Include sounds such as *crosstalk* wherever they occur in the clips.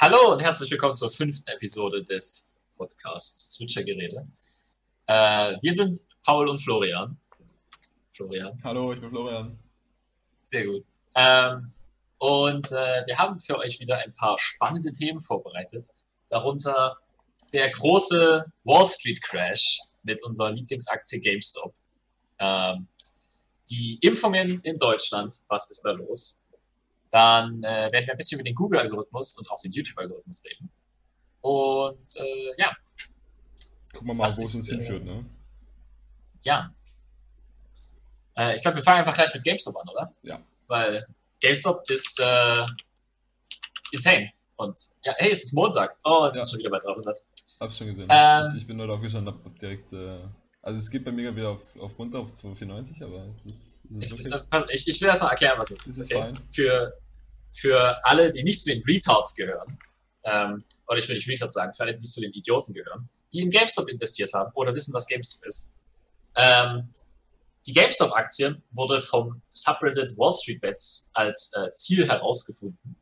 Hallo und herzlich willkommen zur fünften Episode des Podcasts Switcher-Geräte. Äh, wir sind Paul und Florian. Florian. Hallo, ich bin Florian. Sehr gut. Ähm, und äh, wir haben für euch wieder ein paar spannende Themen vorbereitet. Darunter der große Wall Street Crash mit unserer Lieblingsaktie GameStop. Ähm, die Impfungen in Deutschland, was ist da los? Dann äh, werden wir ein bisschen über den Google-Algorithmus und auch den YouTube-Algorithmus reden. Und äh, ja. Gucken wir mal, wo es uns hinführt, ne? Ja. Äh, ich glaube, wir fangen einfach gleich mit GameStop an, oder? Ja. Weil GameStop ist äh, insane. Und ja, hey, es ist Montag. Oh, es ja. ist schon wieder bei 300. Hab's schon gesehen. Ähm, ich bin heute aufgestanden, hab, hab direkt. Also, es geht bei mir wieder auf, auf runter auf 294, aber es ist. Es ist, okay. ich, ich will erst mal erklären, was es ist. ist okay? Für, für alle, die nicht zu den Retards gehören, ähm, oder ich will nicht Retards sagen, für alle, die nicht zu den Idioten gehören, die in GameStop investiert haben oder wissen, was GameStop ist. Ähm, die GameStop-Aktie wurde vom Subreddit Wall Street Bets als äh, Ziel herausgefunden,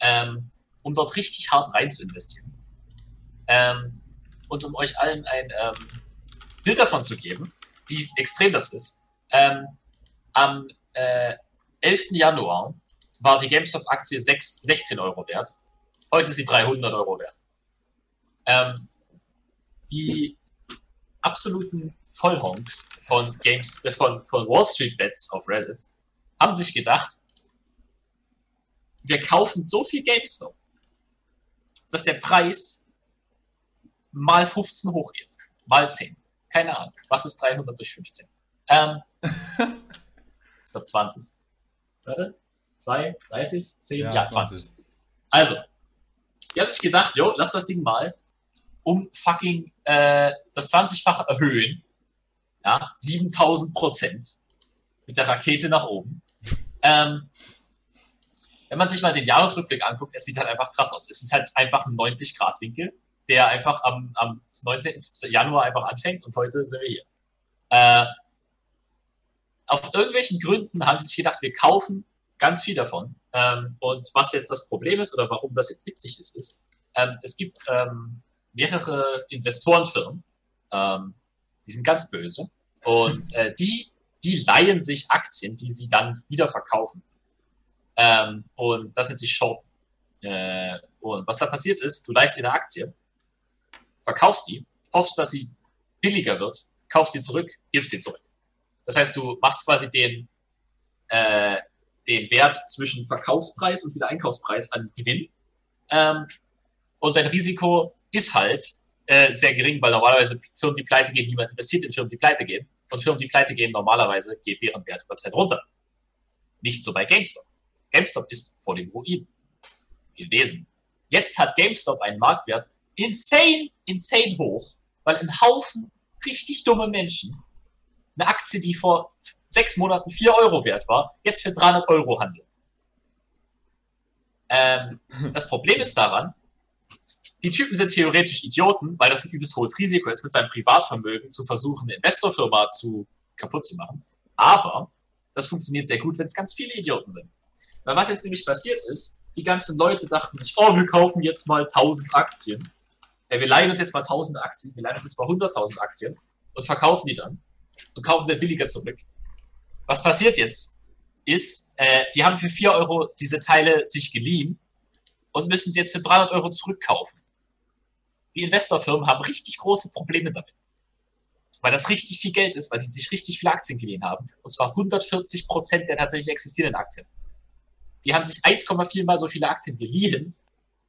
ähm, um dort richtig hart rein zu investieren. Ähm, und um euch allen ein ähm, Bild davon zu geben, wie extrem das ist. Ähm, am äh, 11. Januar war die GameStop-Aktie 16 Euro wert. Heute ist sie 300 Euro wert. Ähm, die absoluten Vollhonks von Games, äh, von, von Wall Street Bets auf Reddit haben sich gedacht, wir kaufen so viel GameStop, dass der Preis mal 15 hochgeht. Mal 10. Keine Ahnung. Was ist 300 durch 15? Ähm, *laughs* ich glaube 20. Warte. 2, 30, 10, ja, ja 20. 20. Also, die haben sich gedacht, jo, lass das Ding mal um fucking äh, das 20-fache erhöhen. Ja, 7000 Prozent. Mit der Rakete nach oben. Ähm, wenn man sich mal den Jahresrückblick anguckt, es sieht halt einfach krass aus. Es ist halt einfach ein 90-Grad-Winkel, der einfach am, am 19. Januar einfach anfängt und heute sind wir hier. Äh, auf irgendwelchen Gründen haben die sich gedacht, wir kaufen ganz viel davon. Ähm, und was jetzt das Problem ist oder warum das jetzt witzig ist, ist, ähm, es gibt ähm, mehrere Investorenfirmen, ähm, die sind ganz böse und äh, die, die leihen sich Aktien, die sie dann wieder verkaufen. Ähm, und das nennt sich Short. Äh, und was da passiert ist, du leihst dir eine Aktie, verkaufst die, hoffst, dass sie billiger wird, kaufst sie zurück, gibst sie zurück. Das heißt, du machst quasi den, äh, den Wert zwischen Verkaufspreis und Wiedereinkaufspreis an Gewinn. Ähm, und dein Risiko ist halt äh, sehr gering, weil normalerweise Firmen, die pleite gehen, niemand investiert in Firmen, die pleite gehen. Und Firmen, die pleite gehen, normalerweise geht deren Wert über Zeit runter. Nicht so bei GameStop. GameStop ist vor dem Ruin gewesen. Jetzt hat GameStop einen Marktwert insane, insane hoch, weil ein Haufen richtig dumme Menschen eine Aktie, die vor sechs Monaten 4 Euro wert war, jetzt für 300 Euro handeln. Ähm, das Problem ist daran, die Typen sind theoretisch Idioten, weil das ein übelst hohes Risiko ist, mit seinem Privatvermögen zu versuchen, eine Investorfirma zu kaputt zu machen. Aber das funktioniert sehr gut, wenn es ganz viele Idioten sind. Weil was jetzt nämlich passiert ist, die ganzen Leute dachten sich, oh, wir kaufen jetzt mal 1000 Aktien. Ja, wir leihen uns jetzt mal 1000 Aktien, wir leihen uns jetzt mal 100.000 Aktien und verkaufen die dann und kaufen sie billiger zurück. Was passiert jetzt? Ist, äh, die haben für 4 Euro diese Teile sich geliehen und müssen sie jetzt für 300 Euro zurückkaufen die Investorfirmen haben richtig große Probleme damit. Weil das richtig viel Geld ist, weil die sich richtig viele Aktien geliehen haben. Und zwar 140 Prozent der tatsächlich existierenden Aktien. Die haben sich 1,4 mal so viele Aktien geliehen,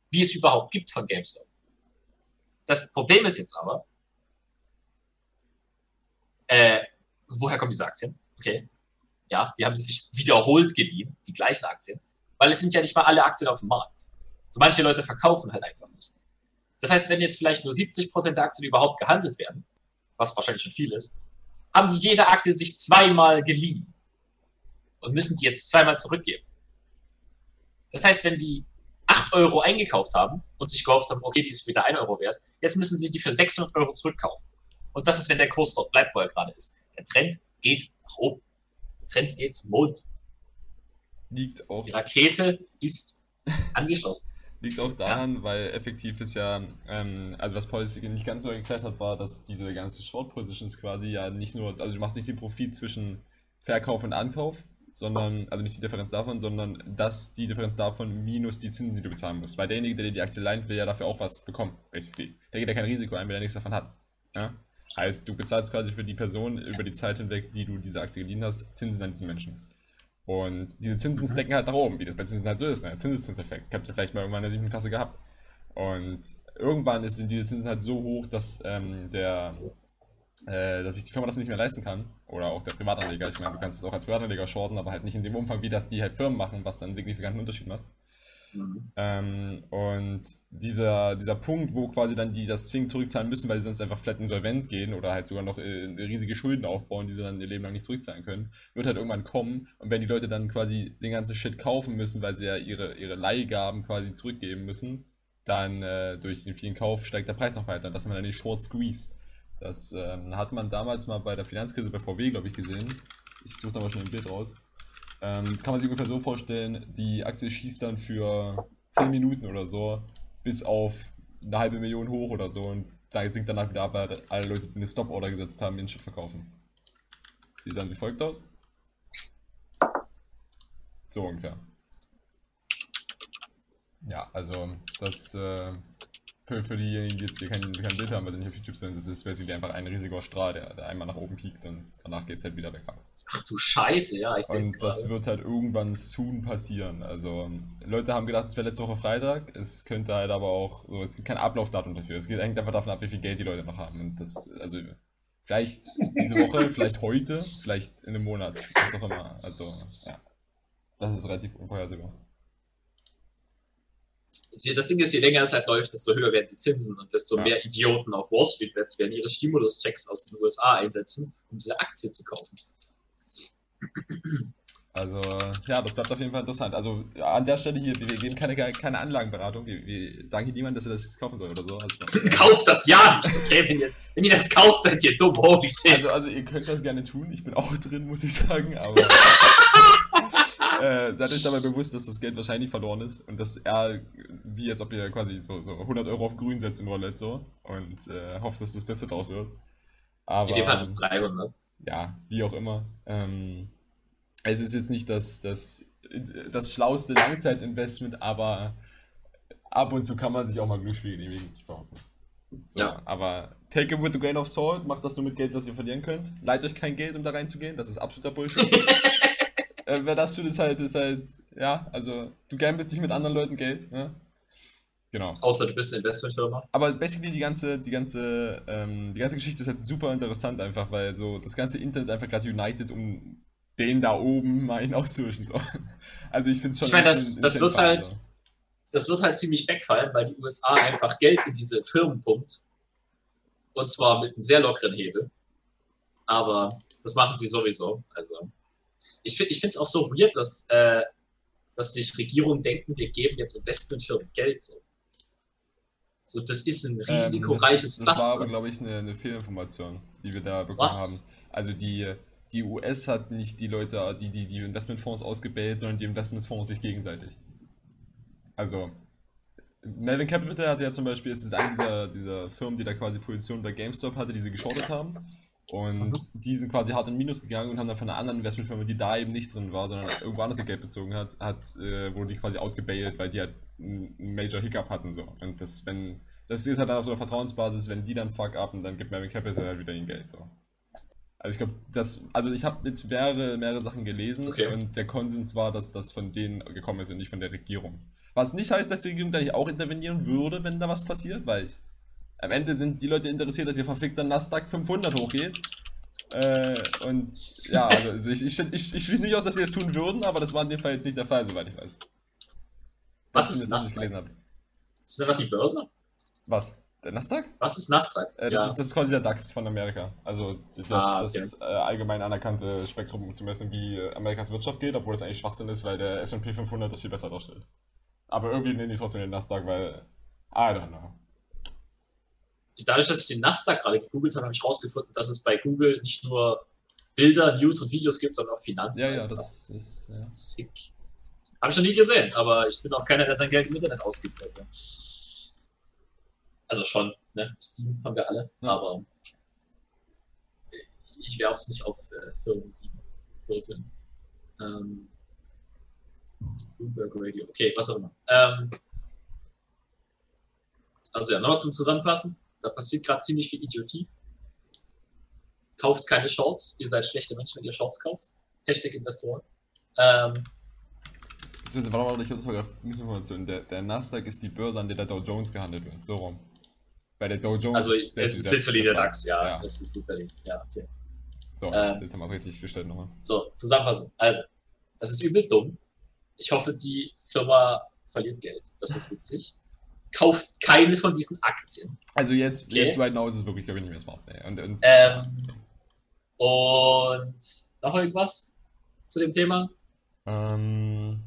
wie es überhaupt gibt von GameStop. Das Problem ist jetzt aber, äh, woher kommen diese Aktien? Okay. Ja, die haben sich wiederholt geliehen, die gleichen Aktien, weil es sind ja nicht mal alle Aktien auf dem Markt. So manche Leute verkaufen halt einfach nicht. Das heißt, wenn jetzt vielleicht nur 70 Prozent der Aktien überhaupt gehandelt werden, was wahrscheinlich schon viel ist, haben die jede Aktie sich zweimal geliehen und müssen die jetzt zweimal zurückgeben. Das heißt, wenn die 8 Euro eingekauft haben und sich gehofft haben, okay, die ist wieder 1 Euro wert, jetzt müssen sie die für 600 Euro zurückkaufen. Und das ist, wenn der Kurs dort bleibt, wo er gerade ist. Der Trend geht nach oben. Der Trend geht zum Mond. Liegt auch. Die Rakete ist *laughs* angeschlossen. Liegt auch daran, ja. weil effektiv ist ja, ähm, also was Paul nicht ganz so erklärt hat, war, dass diese ganzen Short Positions quasi ja nicht nur, also du machst nicht den Profit zwischen Verkauf und Ankauf, sondern, also nicht die Differenz davon, sondern dass die Differenz davon minus die Zinsen, die du bezahlen musst. Weil derjenige, der die Aktie leiht, will ja dafür auch was bekommen, basically. Der geht ja kein Risiko ein, wenn er nichts davon hat. Ja? Heißt, du bezahlst quasi für die Person über die Zeit hinweg, die du diese Aktie geliehen hast, Zinsen an diesen Menschen. Und diese Zinsen mhm. stecken halt nach oben, wie das bei Zinsen halt so ist, ne? Zinseszinseffekt. Habt ihr vielleicht mal irgendwann in der siebten Klasse gehabt. Und irgendwann sind diese Zinsen halt so hoch, dass ähm, der äh, dass sich die Firma das nicht mehr leisten kann. Oder auch der Privatanleger. Ich meine, du kannst es auch als Privatanleger shorten, aber halt nicht in dem Umfang, wie das die halt Firmen machen, was dann einen signifikanten Unterschied macht. Mhm. Ähm, und dieser, dieser Punkt, wo quasi dann die das zwingend zurückzahlen müssen, weil sie sonst einfach flat insolvent gehen oder halt sogar noch äh, riesige Schulden aufbauen, die sie dann ihr Leben lang nicht zurückzahlen können, wird halt irgendwann kommen. Und wenn die Leute dann quasi den ganzen Shit kaufen müssen, weil sie ja ihre, ihre Leihgaben quasi zurückgeben müssen, dann äh, durch den vielen Kauf steigt der Preis noch weiter. Und das ist dann die Short Squeeze. Das ähm, hat man damals mal bei der Finanzkrise bei VW, glaube ich, gesehen. Ich suche da mal schnell ein Bild raus. Ähm, kann man sich ungefähr so vorstellen, die Aktie schießt dann für 10 Minuten oder so bis auf eine halbe Million hoch oder so und sinkt danach wieder ab, weil alle Leute, eine Stop-Order gesetzt haben, ihren Shit verkaufen. Sieht dann wie folgt aus. So ungefähr. Ja, also das äh, für, für diejenigen, die jetzt hier kein, kein Bild haben, weil hier auf YouTube sind, das ist basically einfach ein riesiger Strahl, der, der einmal nach oben piekt und danach geht es halt wieder weg ab. Ach du Scheiße, ja, ich Und das wird halt irgendwann soon passieren. Also, Leute haben gedacht, es wäre letzte Woche Freitag, es könnte halt aber auch, so, es gibt kein Ablaufdatum dafür. Es hängt einfach davon ab, wie viel Geld die Leute noch haben. Und das, also, vielleicht diese Woche, *laughs* vielleicht heute, vielleicht in einem Monat, was auch immer. Also, ja. Das ist relativ unvorhersehbar das Ding ist, je länger es halt läuft, desto höher werden die Zinsen und desto ja. mehr Idioten auf Wall Street Bets werden ihre Stimulus-Checks aus den USA einsetzen, um diese Aktie zu kaufen. Also, ja, das bleibt auf jeden Fall interessant. Also, an der Stelle hier, wir geben keine, keine Anlagenberatung. Wir, wir sagen hier niemand, dass er das kaufen soll oder so. Also, *laughs* kauft das ja nicht, okay? Wenn ihr, wenn ihr das kauft, seid ihr dumm. Holy shit. Also, also, ihr könnt das gerne tun. Ich bin auch drin, muss ich sagen, aber. *laughs* äh, seid euch dabei bewusst, dass das Geld wahrscheinlich verloren ist und dass er, wie als ob ihr quasi so, so 100 Euro auf grün setzt im Roulette so und äh, hofft, dass das Beste draus wird. Aber, In dem Fall sind es 300. Ja, wie auch immer. Ähm, es ist jetzt nicht das, das, das schlauste Langzeitinvestment, aber ab und zu kann man sich auch mal Glücksspiel genehmigen. So, ja. Aber take it with a grain of salt, macht das nur mit Geld, was ihr verlieren könnt. Leiht euch kein Geld, um da reinzugehen, das ist absoluter Bullshit. *laughs* äh, wer das tut, ist halt, ist halt, ja, also du gamblest nicht mit anderen Leuten Geld, ne? Genau. Außer du bist eine Investmentfirma. Aber basically die ganze, die ganze, ähm, die ganze Geschichte ist halt super interessant einfach, weil so das ganze Internet einfach gerade united, um den da oben mal hinauszwischen. So. Also ich finde es schon. Ich meine, das, das wird halt, das wird halt ziemlich wegfallen, weil die USA einfach Geld in diese Firmen pumpt. Und zwar mit einem sehr lockeren Hebel. Aber das machen sie sowieso. Also ich finde es auch so weird, dass, äh, dass sich Regierungen denken, wir geben jetzt Investmentfirmen Geld. So. so das ist ein risikoreiches ähm, das, das, war glaube ich, eine, eine Fehlinformation, die wir da bekommen What? haben. Also die, die US hat nicht die Leute, die, die die Investmentfonds ausgebellt, sondern die Investmentfonds sich gegenseitig. Also, Melvin Capital hatte ja zum Beispiel, es ist eine dieser, dieser Firmen, die da quasi Positionen bei GameStop hatte, die sie geschortet haben. Und mhm. die sind quasi hart in Minus gegangen und haben dann von einer anderen Investmentfirma, die da eben nicht drin war, sondern irgendwo anders ihr Geld bezogen hat, hat äh, wurde die quasi ausgebailt, weil die halt einen Major Hiccup hatten. So. Und das, wenn, das ist halt dann auf so einer Vertrauensbasis, wenn die dann fuck up und dann gibt Melvin Capital halt wieder ihr Geld. So. Also ich glaube, das, also ich habe jetzt mehrere, mehrere Sachen gelesen okay. und der Konsens war, dass das von denen gekommen ist und nicht von der Regierung. Was nicht heißt, dass die Regierung da nicht auch intervenieren würde, wenn da was passiert, weil ich am Ende sind die Leute interessiert, dass ihr verfickter Nasdaq 500 hochgeht. Äh, und ja, also ich, ich, ich, ich schließe nicht aus, dass sie das tun würden, aber das war in dem Fall jetzt nicht der Fall, soweit ich weiß. Was ist Nasdaq? Ist das einfach die Börse? Was? Der Nasdaq? Was ist Nasdaq? Äh, das, ja. ist, das ist quasi der DAX von Amerika. Also das, ah, okay. das äh, allgemein anerkannte Spektrum, um zu messen, wie Amerikas Wirtschaft geht, obwohl das eigentlich Schwachsinn ist, weil der S&P 500 das viel besser darstellt. Aber irgendwie nehmen die trotzdem den Nasdaq, weil I don't know dadurch, dass ich den Nasdaq gerade gegoogelt habe, habe ich herausgefunden, dass es bei Google nicht nur Bilder, News und Videos gibt, sondern auch Finanzen. Ja, ja, das ist ja. sick. Habe ich noch nie gesehen, aber ich bin auch keiner, der sein Geld im Internet ausgibt. Also, also schon, ne? Steam haben wir alle, ja. aber ich werfe es nicht auf äh, Firmen, die würfeln. Ähm, Bloomberg Radio, okay, was auch immer. Ähm, also ja, nochmal zum Zusammenfassen. Da passiert gerade ziemlich viel Idiotie. Kauft keine Shorts. Ihr seid schlechte Menschen, wenn ihr Shorts kauft. Hashtag Investoren. Ähm, warte mal, ich habe das Information. Der, der Nasdaq ist die Börse, an der der Dow Jones gehandelt wird. So rum. Bei der Dow Jones. Also, es ist literally der DAX, ja. ja. Es ist literally, ja, okay. So, ähm, jetzt haben wir es richtig gestellt nochmal. So, Zusammenfassung. Also, das ist übel dumm. Ich hoffe, die Firma verliert Geld. Das ist witzig. Kauft keine von diesen Aktien. Also jetzt, okay. jetzt right now ist es wirklich, glaube ich, nicht mehr smart. Nee. Und, und, ähm, und noch irgendwas zu dem Thema? Ähm,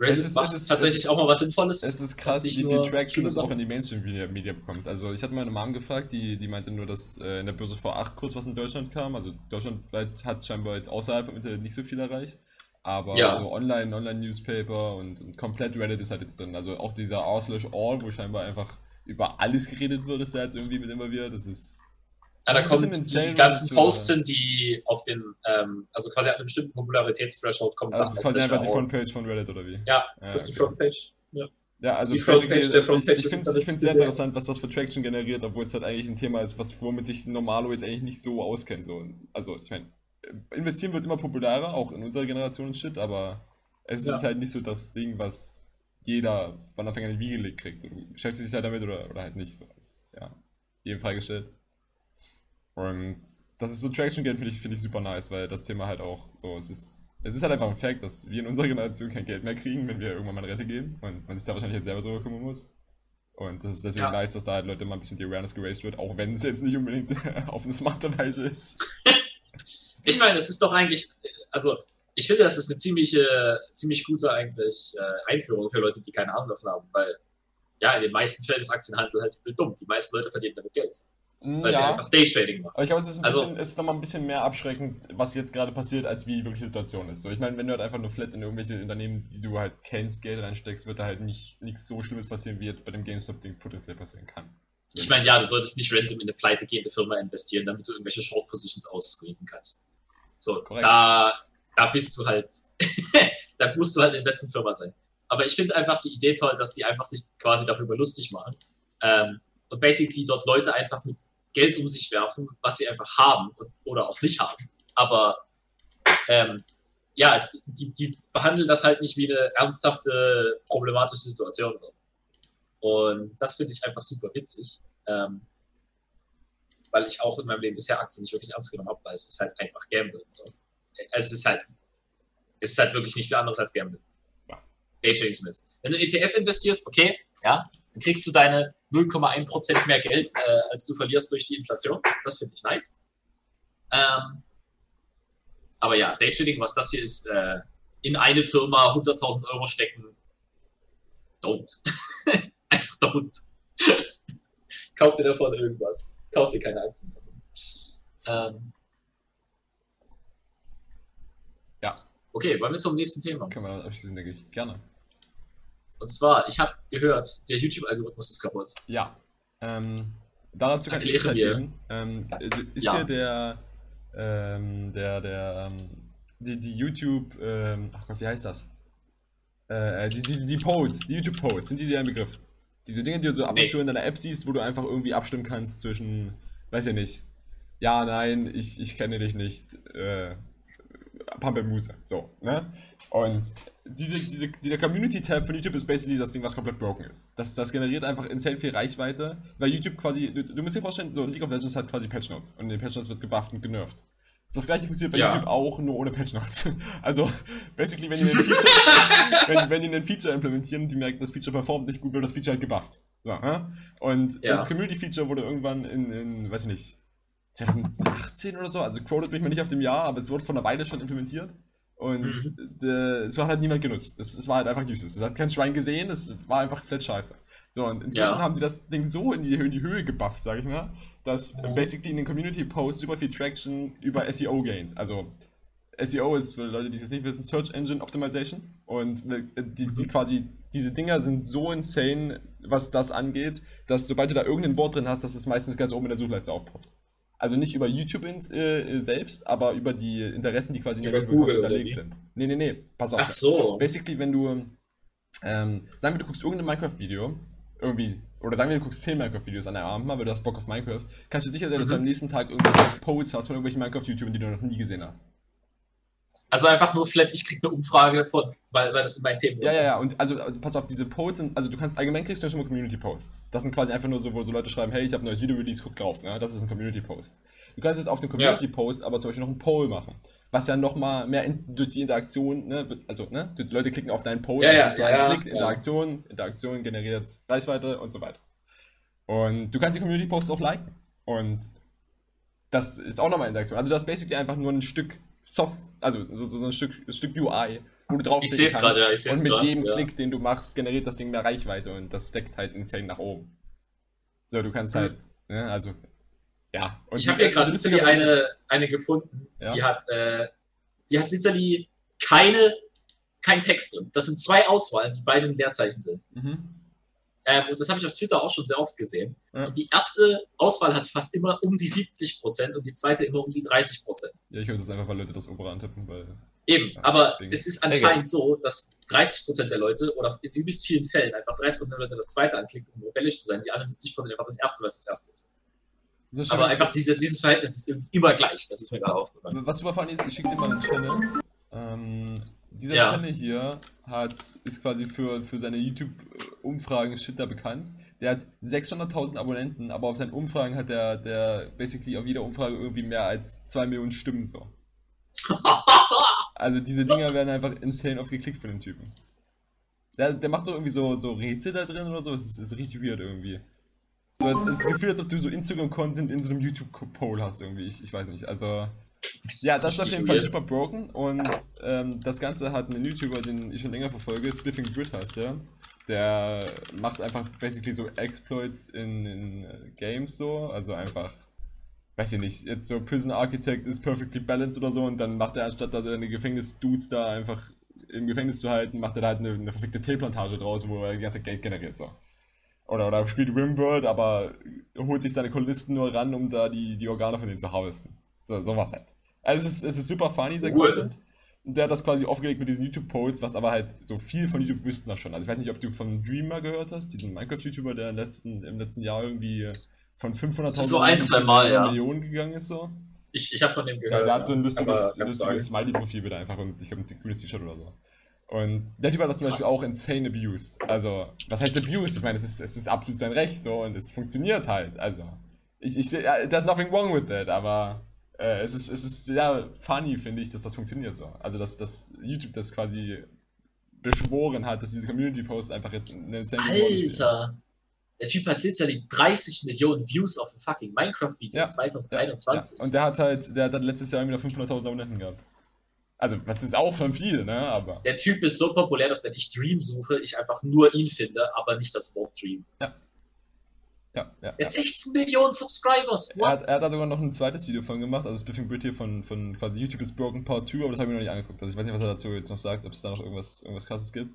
Reddit es ist, es ist, tatsächlich es, auch mal was Sinnvolles. Es ist krass, wie viel Traction das auch in die Mainstream-Media bekommt. Also ich hatte meine Mom gefragt, die, die meinte nur, dass äh, in der Börse vor 8 kurz was in Deutschland kam. Also Deutschland hat es scheinbar jetzt außerhalb vom Internet nicht so viel erreicht. Aber ja. so online, Online-Newspaper und, und, komplett Reddit ist halt jetzt drin. Also auch dieser R All, wo scheinbar einfach über alles geredet wird, ist da jetzt irgendwie mit immer wieder. Das ist ja, da kommen die ganzen Posts hin, die auf den, ähm, also quasi an einem bestimmten Popularitätsthreshold kommen. Also das ist quasi einfach die Frontpage von Reddit oder wie? Ja, ja das ist die Frontpage. Ja. Ja, also die Frontpage, der Frontpage ich, ich finde es sehr interessant, was das für Traction generiert, obwohl es halt eigentlich ein Thema ist, was, womit sich Normalo jetzt eigentlich nicht so auskennt. So. Also, ich meine, investieren wird immer popularer, auch in unserer Generation Shit, aber es ja. ist halt nicht so das Ding, was jeder von Anfang an in die Wiege gelegt kriegt. So, du beschäftigst dich halt damit oder, oder halt nicht. So. Das ist ja jedem freigestellt. Und das ist so Traction Game, finde ich, find ich super nice, weil das Thema halt auch so, es ist, es ist halt einfach ein Fakt, dass wir in unserer Generation kein Geld mehr kriegen, wenn wir irgendwann mal in Rente gehen und man sich da wahrscheinlich jetzt selber drüber kümmern muss. Und das ist deswegen ja. nice, dass da halt Leute mal ein bisschen die Awareness geraced wird, auch wenn es jetzt nicht unbedingt *laughs* auf eine smarte Weise ist. *laughs* ich meine, es ist doch eigentlich, also ich finde, das ist eine ziemliche, ziemlich gute eigentlich äh, Einführung für Leute, die keine Ahnung davon haben, weil ja, in den meisten Fällen ist Aktienhandel halt dumm. Die meisten Leute verdienen damit Geld. Weil ja. sie einfach Daytrading machen. Aber ich glaube, es ist, ein also, bisschen, es ist nochmal ein bisschen mehr abschreckend, was jetzt gerade passiert, als wie die wirkliche Situation ist. So, ich meine, wenn du halt einfach nur flat in irgendwelche Unternehmen, die du halt kennst, Geld reinsteckst, wird da halt nicht nichts so Schlimmes passieren, wie jetzt bei dem GameStop-Ding potenziell passieren kann. Ich meine, ja, du solltest nicht random in eine pleitegehende Firma investieren, damit du irgendwelche Short-Positions aussqueezen kannst. So, da, da bist du halt, *laughs* da musst du halt eine Investmentfirma sein. Aber ich finde einfach die Idee toll, dass die einfach sich quasi darüber lustig machen. Ähm, und basically dort Leute einfach mit Geld um sich werfen, was sie einfach haben und, oder auch nicht haben. Aber ähm, ja, es, die, die behandeln das halt nicht wie eine ernsthafte, problematische Situation. So. Und das finde ich einfach super witzig. Ähm, weil ich auch in meinem Leben bisher Aktien nicht wirklich ernst genommen habe, weil es ist halt einfach Gambling. So. Es ist halt, es ist halt wirklich nicht viel anderes als Gambling. Daytrading zumindest. Wenn du ETF investierst, okay, ja, dann kriegst du deine 0,1% mehr Geld, äh, als du verlierst durch die Inflation. Das finde ich nice. Ähm, aber ja, Daytrading, was das hier ist, äh, in eine Firma 100.000 Euro stecken, don't. *laughs* Einfach don't. Kauf dir davon irgendwas. Kauf dir keine Aktien davon. Ähm, ja. Okay, wollen wir zum nächsten Thema? Können wir abschließen, denke ich. Gerne. Und zwar, ich habe gehört, der YouTube-Algorithmus ist kaputt. Ja. Ähm, dazu kann Erkläre ich es geben. Ähm, ist ja. hier der, ähm, der, der, ähm, die, die YouTube, ähm, ach Gott, wie heißt das? Äh, die, die, die Posts, die YouTube-Posts, sind die dir ein Begriff? Diese Dinge, die du so ab und zu in deiner App siehst, wo du einfach irgendwie abstimmen kannst zwischen, weiß ich nicht, ja, nein, ich, ich kenne dich nicht, äh, Pampelmuse, so, ne? Und diese, diese, dieser Community-Tab von YouTube ist basically das Ding, was komplett broken ist. Das, das generiert einfach insane viel Reichweite, weil YouTube quasi, du, du musst dir vorstellen, so League of Legends hat quasi Patch Notes und in den Patch Notes wird gebufft und genervt. Das gleiche funktioniert bei ja. YouTube auch, nur ohne Patch Notes. *laughs* Also, basically, wenn die *laughs* einen Feature, wenn, wenn die einen Feature implementieren, die merken, das Feature performt nicht gut, wird das Feature halt gebufft. So, äh? Und ja. das Community-Feature wurde irgendwann in, in, weiß ich nicht, 2018 oder so, also quotet mich mal nicht auf dem Jahr, aber es wurde vor einer Weile schon implementiert. Und mhm. es hat halt niemand genutzt. Es, es, war halt einfach useless. Es hat kein Schwein gesehen, es war einfach flat scheiße. So, und inzwischen ja. haben die das Ding so in die, in die Höhe gebufft, sag ich mal, dass mhm. basically in den Community-Posts super viel Traction über SEO gained. Also, SEO ist für Leute, die es jetzt nicht wissen, Search Engine Optimization. Und äh, die, die quasi, diese Dinger sind so insane, was das angeht, dass sobald du da irgendein Wort drin hast, dass es meistens ganz oben in der Suchleiste aufpoppt. Also nicht über YouTube in, äh, selbst, aber über die Interessen, die quasi in der Google hinterlegt sind. Nee, nee, nee, pass auf. Ach so. Basically, wenn du, ähm, sagen wir, du guckst irgendein Minecraft-Video, irgendwie, oder sagen wir, du guckst 10 Minecraft-Videos an einem Abend mal, weil du hast Bock auf Minecraft, kannst du sicher sein, dass du Mhm. am nächsten Tag irgendwie sechs Posts hast von irgendwelchen Minecraft-YouTubern, die du noch nie gesehen hast. Also einfach nur vielleicht, ich krieg eine Umfrage von, weil, weil das in meinen Themen Ja, ja, ja, und also pass auf, diese Posts sind, also du kannst allgemein kriegst du ja schon mal Community-Posts. Das sind quasi einfach nur so, wo so Leute schreiben, hey, ich habe ein neues Video-Release, guck drauf, ne? Das ist ein Community-Post. Du kannst jetzt auf dem Community-Post aber zum Beispiel noch einen Poll machen. Was ja nochmal mehr in, durch die Interaktion, ne, also, ne, die Leute klicken auf deinen Post, Ja, ja, das ist ja, ein ja, Klick, ja. Interaktion, Interaktion generiert Reichweite und so weiter. Und du kannst die Community-Posts auch liken. Und das ist auch nochmal Interaktion. Also du hast basically einfach nur ein Stück Soft, also so, so ein Stück, ein Stück UI, wo du drauf Ich seh's gerade, ja, ich Und mit grad, jedem ja. Klick, den du machst, generiert das Ding mehr Reichweite und das steckt halt insane nach oben. So, du kannst Hm. halt, ne, also, ja. Und Ich habe hier gerade literally eine, eine gefunden, Ja. die hat, äh, die hat literally keine, kein Text drin. Das sind zwei Auswahlen, die beide in Leerzeichen sind. Mhm. Ähm, und das habe ich auf Twitter auch schon sehr oft gesehen. Ja. Und die erste Auswahl hat fast immer um die 70% und die zweite immer um die 30%. Ja, ich höre das einfach, weil Leute das obere antippen, weil. Eben, Ja, aber Ding. es ist anscheinend so, dass 30% der Leute oder in übelst vielen Fällen einfach 30% der Leute das zweite anklicken, um rebellisch zu sein, die anderen 70% einfach das erste, was das erste ist. Aber einfach diese, dieses Verhältnis ist immer gleich, das ist mir gerade aufgefallen. Was super funny ist, ich schicke dir mal einen Channel. Ähm, dieser Ja. Channel hier hat, ist quasi für, für seine YouTube-Umfragen-Shit da bekannt. Der hat 600.000 Abonnenten, aber auf seinen Umfragen hat der, der basically auf jeder Umfrage irgendwie mehr als 2 Millionen Stimmen so. *laughs* Also diese Dinger werden einfach insane oft geklickt von den Typen. Der, der macht so irgendwie so, so Rätsel da drin oder so, es ist, ist richtig weird irgendwie. So, als, als das Gefühl, als ob du so Instagram-Content in so einem YouTube-Poll hast irgendwie, ich, ich weiß nicht, also... Ja, das ist auf jeden Fall super broken und ähm, das Ganze hat einen YouTuber, den ich schon länger verfolge, Spiffing Grid heißt der. Der macht einfach basically so Exploits in, in äh, Games so, also einfach, weiß ich nicht, jetzt so Prison Architect ist perfectly balanced oder so und dann macht er anstatt da seine Gefängnis-Dudes da einfach im Gefängnis zu halten, macht er da halt eine, eine verfickte Teeplantage draus, wo er die ganze Zeit Geld generiert so. Oder, oder spielt Rimworld, aber holt sich seine Kolonisten nur ran, um da die, die Organe von denen zu harvesten. So, sowas halt. Also es ist, es ist super funny, der Cool. Content. Und der hat das quasi aufgelegt mit diesen YouTube-Polls, was aber halt so viel von YouTube wüssten das schon. Also ich weiß nicht, ob du von Dreamer gehört hast, diesen Minecraft-YouTuber, der im letzten, im letzten Jahr irgendwie von 500.000 So ein, zwei Mal, ja. Millionen gegangen ist so. Ich, ich habe von dem Ja, gehört. der hat so ein lustiges, lustiges. Smiley-Profil wieder einfach und ich glaube ein grünes T-Shirt oder so. Und der Typ hat das zum Krass. Beispiel auch insane abused. Also, was heißt abused? Ich meine, es ist, es ist absolut sein Recht so und es funktioniert halt. Also, ich, ich sehe, ja, there's nothing wrong with that, aber äh, es, ist, es ist sehr funny, finde ich, dass das funktioniert so. Also, dass, dass YouTube das quasi beschworen hat, dass diese Community-Posts einfach jetzt eine insane. Alter! Der Typ hat literally 30 Millionen Views auf ein fucking Minecraft-Video Ja, 2021. Ja, und der hat halt, der hat letztes Jahr wieder 500.000 Abonnenten gehabt. Also, das ist auch schon viel, ne, aber. der Typ ist so populär, dass wenn ich Dream suche, ich einfach nur ihn finde, aber nicht das Wort Dream. Ja, ja. Er hat 16 Millionen Subscribers. Er hat, er hat da sogar noch ein zweites Video von gemacht, also Spiffing Brit hier von, von quasi YouTube is Broken Part 2, aber das habe ich mir noch nicht angeguckt. Also ich weiß nicht, was er dazu jetzt noch sagt, ob es da noch irgendwas, irgendwas krasses gibt.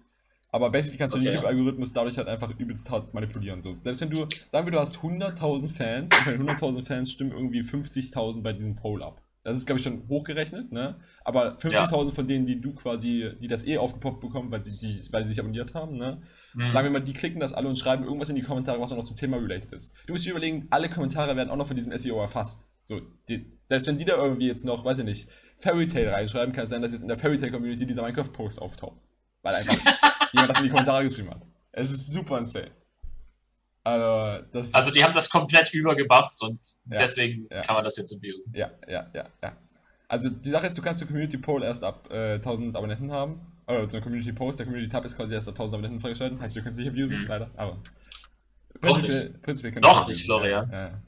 Aber basically kannst du den Okay. YouTube-Algorithmus dadurch halt einfach übelst hart manipulieren. So. Selbst wenn du, sagen wir, du hast 100.000 Fans und von den 100.000 Fans stimmen irgendwie 50.000 bei diesem Poll ab. Das ist, glaube ich, schon hochgerechnet, ne? Aber 50.000 von denen, die du quasi, die das eh aufgepoppt bekommen, weil sie, die, weil sie sich abonniert haben, ne? Hm. Sagen wir mal, die klicken das alle und schreiben irgendwas in die Kommentare, was auch noch zum Thema related ist. Du musst dir überlegen, alle Kommentare werden auch noch von diesem SEO erfasst. So, die, selbst wenn die da irgendwie jetzt noch, weiß ich nicht, Fairy Tale reinschreiben, kann es sein, dass jetzt in der Fairy Tale Community dieser Minecraft-Post auftaucht. Weil einfach *laughs* jemand das in die Kommentare geschrieben hat. Es ist super insane. Also, das Also die haben das komplett übergebufft und Ja, deswegen ja. kann man das jetzt abusen. Ja, ja, ja, ja. Also die Sache ist, du kannst den Community Poll erst ab äh, 1000 Abonnenten haben. Oder so ein Community Post, der Community Tab ist quasi erst ab 1000 Abonnenten freigeschaltet. Heißt, wir können es nicht abusen, Mhm. leider. Aber prinzipiell, prinzipiell können Noch nicht, Florian. Ja, ja.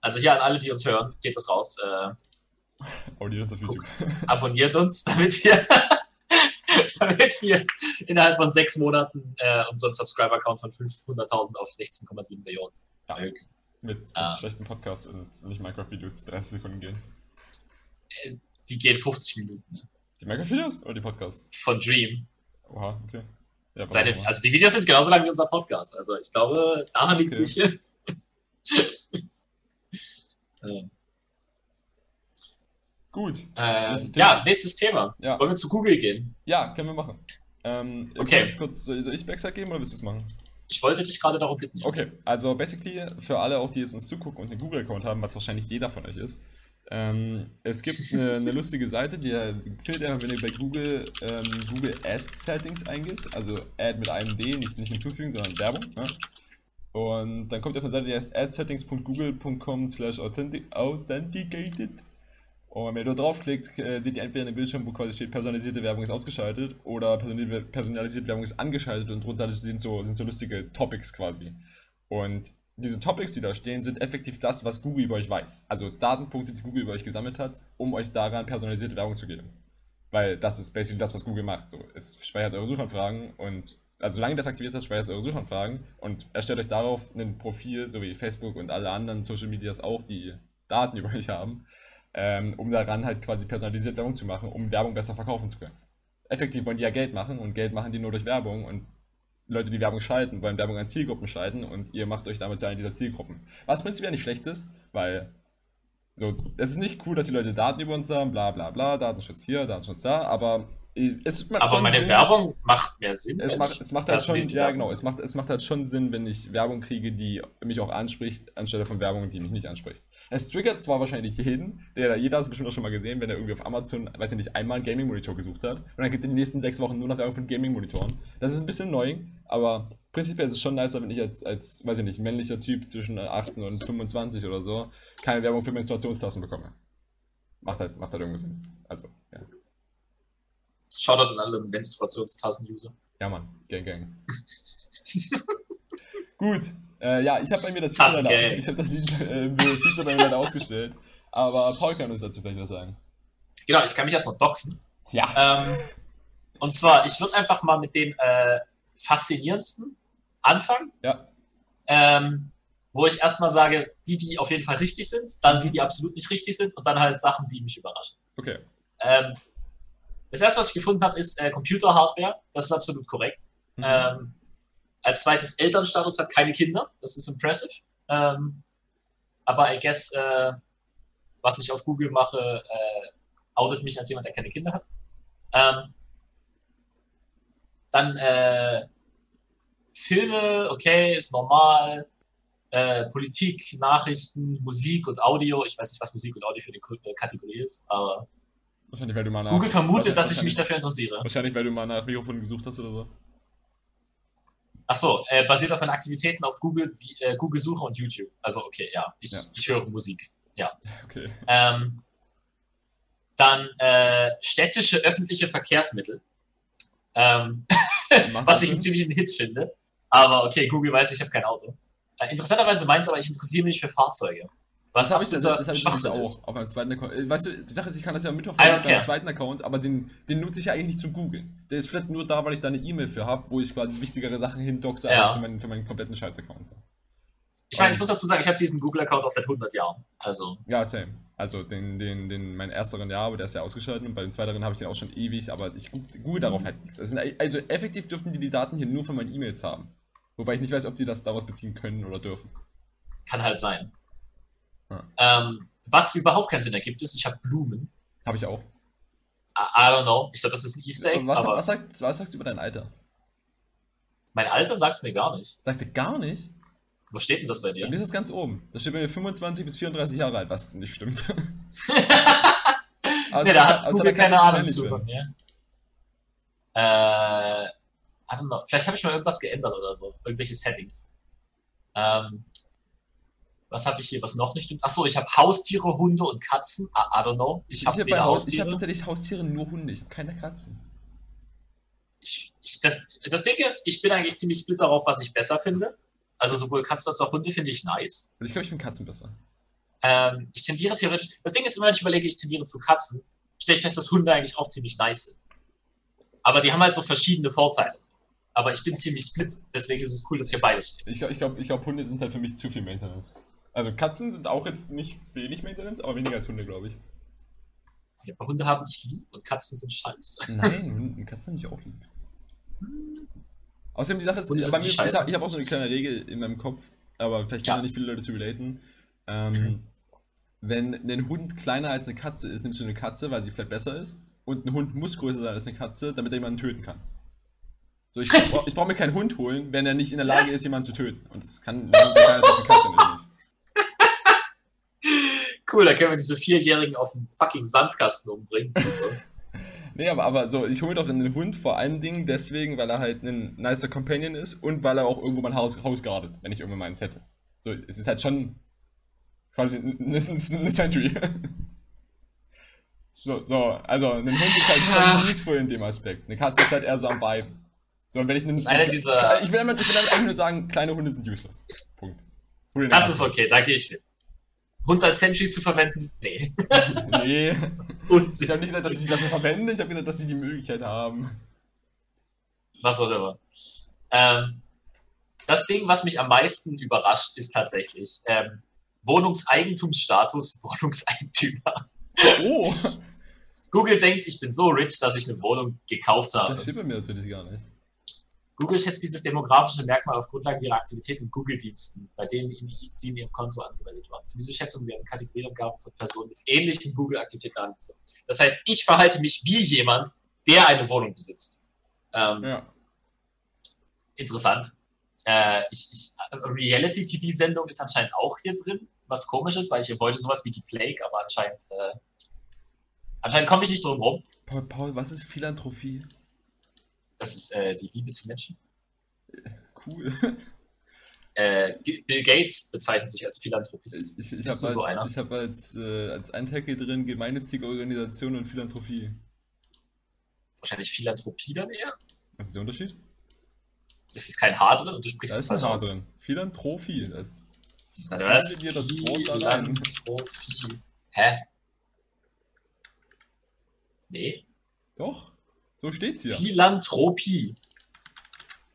Also hier an alle, die uns hören, geht das raus. Äh, *laughs* *laughs* Abonniert uns auf YouTube. abonniert uns, *laughs* damit wir, damit wir innerhalb von sechs Monaten äh, unseren Subscriber-Count von 500.000 auf 16,7 Millionen erhöhen. Mit, mit Ah. schlechten Podcasts und nicht Minecraft-Videos, die 30 Sekunden gehen. Die gehen 50 Minuten. Ne? Die Minecraft-Videos oder die Podcasts? Von Dream. Oha, okay. Ja, Seine, also die Videos sind genauso lang wie unser Podcast. Also ich glaube, daran liegt Okay. sich. *laughs* äh, Gut. äh, Nächstes ja, nächstes Thema. Ja. Wollen wir zu Google gehen? Ja, können wir machen. Ähm, Okay. kurz, kurz, soll ich Backside geben oder willst du es machen? Ich wollte dich gerade darum bitten. ja. Okay, also basically für alle auch, die jetzt uns zugucken und einen Google-Account haben, was wahrscheinlich jeder von euch ist, ähm, es gibt eine, eine *laughs* lustige Seite, die findet ihr, wenn ihr bei Google ähm, Google Ads Settings eingibt, also Ad mit einem D, nicht, nicht hinzufügen, sondern Werbung. Ne? Und dann kommt ihr auf eine Seite, die heißt adsettings.google.com slash authentic- authenticated. Und wenn ihr da draufklickt, äh, seht ihr entweder einen Bildschirm, wo quasi steht, personalisierte Werbung ist ausgeschaltet oder personalisierte Werbung ist angeschaltet und drunter sind so, sind so lustige Topics quasi. Und diese Topics, die da stehen, sind effektiv das, was Google über euch weiß. Also Datenpunkte, die Google über euch gesammelt hat, um euch daran personalisierte Werbung zu geben. Weil das ist basically das, was Google macht. So, es speichert eure Suchanfragen und also solange ihr das aktiviert hat, speichert es eure Suchanfragen und erstellt euch darauf ein Profil, so wie Facebook und alle anderen Social Medias auch, die Daten *laughs* über euch haben, ähm, um daran halt quasi personalisiert Werbung zu machen, um Werbung besser verkaufen zu können. Effektiv wollen die ja Geld machen und Geld machen die nur durch Werbung und Leute, die Werbung schalten, wollen Werbung an Zielgruppen schalten und ihr macht euch damit zu einer dieser Zielgruppen. Was prinzipiell nicht schlecht ist, weil so, es ist nicht cool, dass die Leute Daten über uns haben, bla bla bla, Datenschutz hier, Datenschutz da, aber Aber meine Sinn. Werbung macht mehr Sinn. Es macht, es macht halt schon, ja genau, es macht, es macht halt schon Sinn, wenn ich Werbung kriege, die mich auch anspricht, anstelle von Werbung, die mich nicht anspricht. Es triggert zwar wahrscheinlich jeden, der, jeder hat es bestimmt auch schon mal gesehen, wenn er irgendwie auf Amazon, weiß ich nicht, einmal einen Gaming-Monitor gesucht hat und dann kriegt er in den nächsten sechs Wochen nur noch Werbung von Gaming-Monitoren. Das ist ein bisschen neu, aber prinzipiell ist es schon nicer, wenn ich als, als, weiß ich nicht, männlicher Typ zwischen 18 und 25 oder so keine Werbung für Menstruationstassen bekomme. Macht halt, macht halt irgendwie Sinn. Also, ja. Shoutout an alle Menstruationstassen-User. Ja, Mann, Gang, Gang. *laughs* Gut, äh, ja, ich habe bei mir das Feature, leider, ich hab das äh, Feature bei mir leider ausgestellt, aber Paul kann uns dazu vielleicht was sagen. Genau, ich kann mich erstmal doxen. Ja. Ähm, und zwar, ich würde einfach mal mit den äh, faszinierendsten anfangen. Ja. Ähm, wo ich erstmal sage, die, die auf jeden Fall richtig sind, dann die, die absolut nicht richtig sind und dann halt Sachen, die mich überraschen. Okay. Ähm, das erste, was ich gefunden habe, ist äh, Computer-Hardware. Das ist absolut korrekt. Mhm. Ähm, als zweites Elternstatus hat keine Kinder. Das ist impressive. Ähm, aber I guess, äh, was ich auf Google mache, äh, outet mich als jemand, der keine Kinder hat. Ähm, dann äh, Filme, okay, ist normal. Äh, Politik, Nachrichten, Musik und Audio. Ich weiß nicht, was Musik und Audio für die K- äh, Kategorie ist, aber Wahrscheinlich, weil du mal nach. Google vermutet, dass ich mich dafür interessiere. Wahrscheinlich, weil du mal nach Mikrofonen gesucht hast oder so. Achso, äh, basiert auf meinen Aktivitäten auf Google, äh, Google Suche und YouTube. Also okay, ja, ich, Ja. ich höre Musik. Okay. Ähm, dann äh, städtische öffentliche Verkehrsmittel. Ähm, *laughs* was ich einen ziemlichen Hit finde. Aber okay, Google weiß, ich habe kein Auto. Äh, interessanterweise meins, aber ich interessiere mich für Fahrzeuge. Was habe ich, das, absoluter das hab ich auch auf meinem zweiten Account. Äh, Weißt du, die Sache ist, ich kann das ja I mitverfolgen don't mit meinem zweiten Account, aber den, den nutze ich ja eigentlich nicht zum Googeln. Der ist vielleicht nur da, weil ich da eine E-Mail für habe, wo ich quasi wichtigere Sachen hindoxe Ja. als für meinen, für meinen kompletten Scheiß-Account. So. Ich meine, ich muss dazu sagen, ich habe diesen Google-Account auch seit 100 Jahren. Also, Ja, same. Also den, den, den, meinen ersteren ja, aber der ist ja ausgeschaltet und bei den zweiteren habe ich den auch schon ewig, aber ich google darauf halt nichts. Also, also effektiv dürften die die Daten hier nur von meinen E-Mails haben. Wobei ich nicht weiß, ob die das daraus beziehen können oder dürfen. kann halt sein. Ja. Ähm, was überhaupt keinen Sinn ergibt, ist, ich habe Blumen. Habe ich auch. I, I don't know. Ich glaube, das ist ein Easter Egg, was, was, sagt, was sagst du über dein Alter? mein Alter sagt es mir gar nicht. Sagst du gar nicht? Wo steht denn das bei dir? Bei mir ist das ganz oben. Da steht bei mir 25 bis 34 Jahre alt, was nicht stimmt. *laughs* Also, nee, da hat also, Google keine Ahnung zu von mir. Äh, I don't know. Vielleicht habe ich mal irgendwas geändert oder so. Irgendwelche Settings. Ähm, was habe ich hier, was noch nicht stimmt? Achso, ich habe Haustiere, Hunde und Katzen. I, I don't know. Ich habe habe weder Haus, ich hab Haustiere. tatsächlich Haustiere nur Hunde, ich habe keine Katzen. Ich, ich, das, das Ding ist, ich bin eigentlich ziemlich split darauf, was ich besser finde. Also sowohl Katzen als auch Hunde finde ich nice. Also ich glaube, ich finde Katzen besser. Ähm, ich tendiere theoretisch. Das Ding ist immer, wenn ich überlege, ich tendiere zu Katzen, stelle ich fest, dass Hunde eigentlich auch ziemlich nice sind. Aber die haben halt so verschiedene Vorteile. Aber ich bin ziemlich split, deswegen ist es cool, dass hier beide stehen. Ich glaube, ich glaub, ich glaub, Hunde sind halt für mich zu viel Maintenance. Also Katzen sind auch jetzt nicht wenig Maintenance, aber weniger als Hunde, glaube ich. Ja, aber Hunde haben dich lieb und Katzen sind scheiße. Nein, Hunde- Katzen haben mich auch lieb. Außerdem die Sache ist, bei mir, nicht ich habe hab auch so eine kleine Regel in meinem Kopf, aber vielleicht können Ja. nicht viele Leute zu relaten. Ähm, Wenn ein Hund kleiner als eine Katze ist, nimmst du eine Katze, weil sie vielleicht besser ist. Und ein Hund muss größer sein als eine Katze, damit er jemanden töten kann. So, ich, ich brauche mir keinen Hund holen, wenn er nicht in der Lage ist, jemanden zu töten. Und das kann Hund kleiner als eine Katze nicht. Cool, da können wir diese Vierjährigen auf dem fucking Sandkasten umbringen. *laughs* Nee, aber, aber so, ich hole doch einen Hund vor allen Dingen deswegen, weil er halt ein nicer Companion ist und weil er auch irgendwo mein Haus, Haus guardet, wenn ich irgendwann mal eins hätte. So, es ist halt schon quasi eine, Sentry. *laughs* So, so, also ein Hund ist halt schon *laughs* useful in dem Aspekt. Eine Katze ist halt eher so am Vibe. So, und wenn ich ist einer dieser- Ich will, damit, ich will damit eigentlich nur sagen, kleine Hunde sind useless. Punkt. Das ist okay, da gehe ich mit. Hund als Sentry zu verwenden? Nee. *laughs* Nee. Und Ich habe nicht gesagt, dass ich sie dafür verwende, ich habe gesagt, dass sie die Möglichkeit haben. was auch immer. Ähm, das Ding, was mich am meisten überrascht, ist tatsächlich ähm, Wohnungseigentumsstatus, *laughs* Wohnungseigentümer. Oh! Google denkt, ich bin so rich, dass ich eine Wohnung gekauft habe. Das steht bei mir natürlich gar nicht. Google schätzt dieses demografische Merkmal auf Grundlage ihrer Aktivität in Google-Diensten, bei denen sie in ihrem Konto angemeldet waren. Für diese Schätzung werden Kategorieangaben von Personen mit ähnlichen Google-Aktivitäten angezeigt. Das heißt, ich verhalte mich wie jemand, der eine Wohnung besitzt. Ähm, Ja. Interessant. Äh, Reality-TV-Sendung ist anscheinend auch hier drin, was komisch ist, weil ich wollte sowas wie die Plague, aber anscheinend, äh, anscheinend komme ich nicht drum rum. Paul, Paul, was ist Philanthropie? Das ist äh, die Liebe zu Menschen. Cool. *laughs* Äh, Bill Gates bezeichnet sich als Philanthropist. Ich, ich habe als, so einer? ich hab als, äh, als Eintecke drin gemeinnützige Organisation und Philanthropie. Wahrscheinlich Philanthropie dann eher. Was ist der Unterschied? Es ist kein H drin und du sprichst Da es ist ein falsch H aus. drin. Philanthropie. Das Warte, was? Dir das Wort. Philanthropie. Hä? Nee. Doch. So steht's hier. Philanthropie.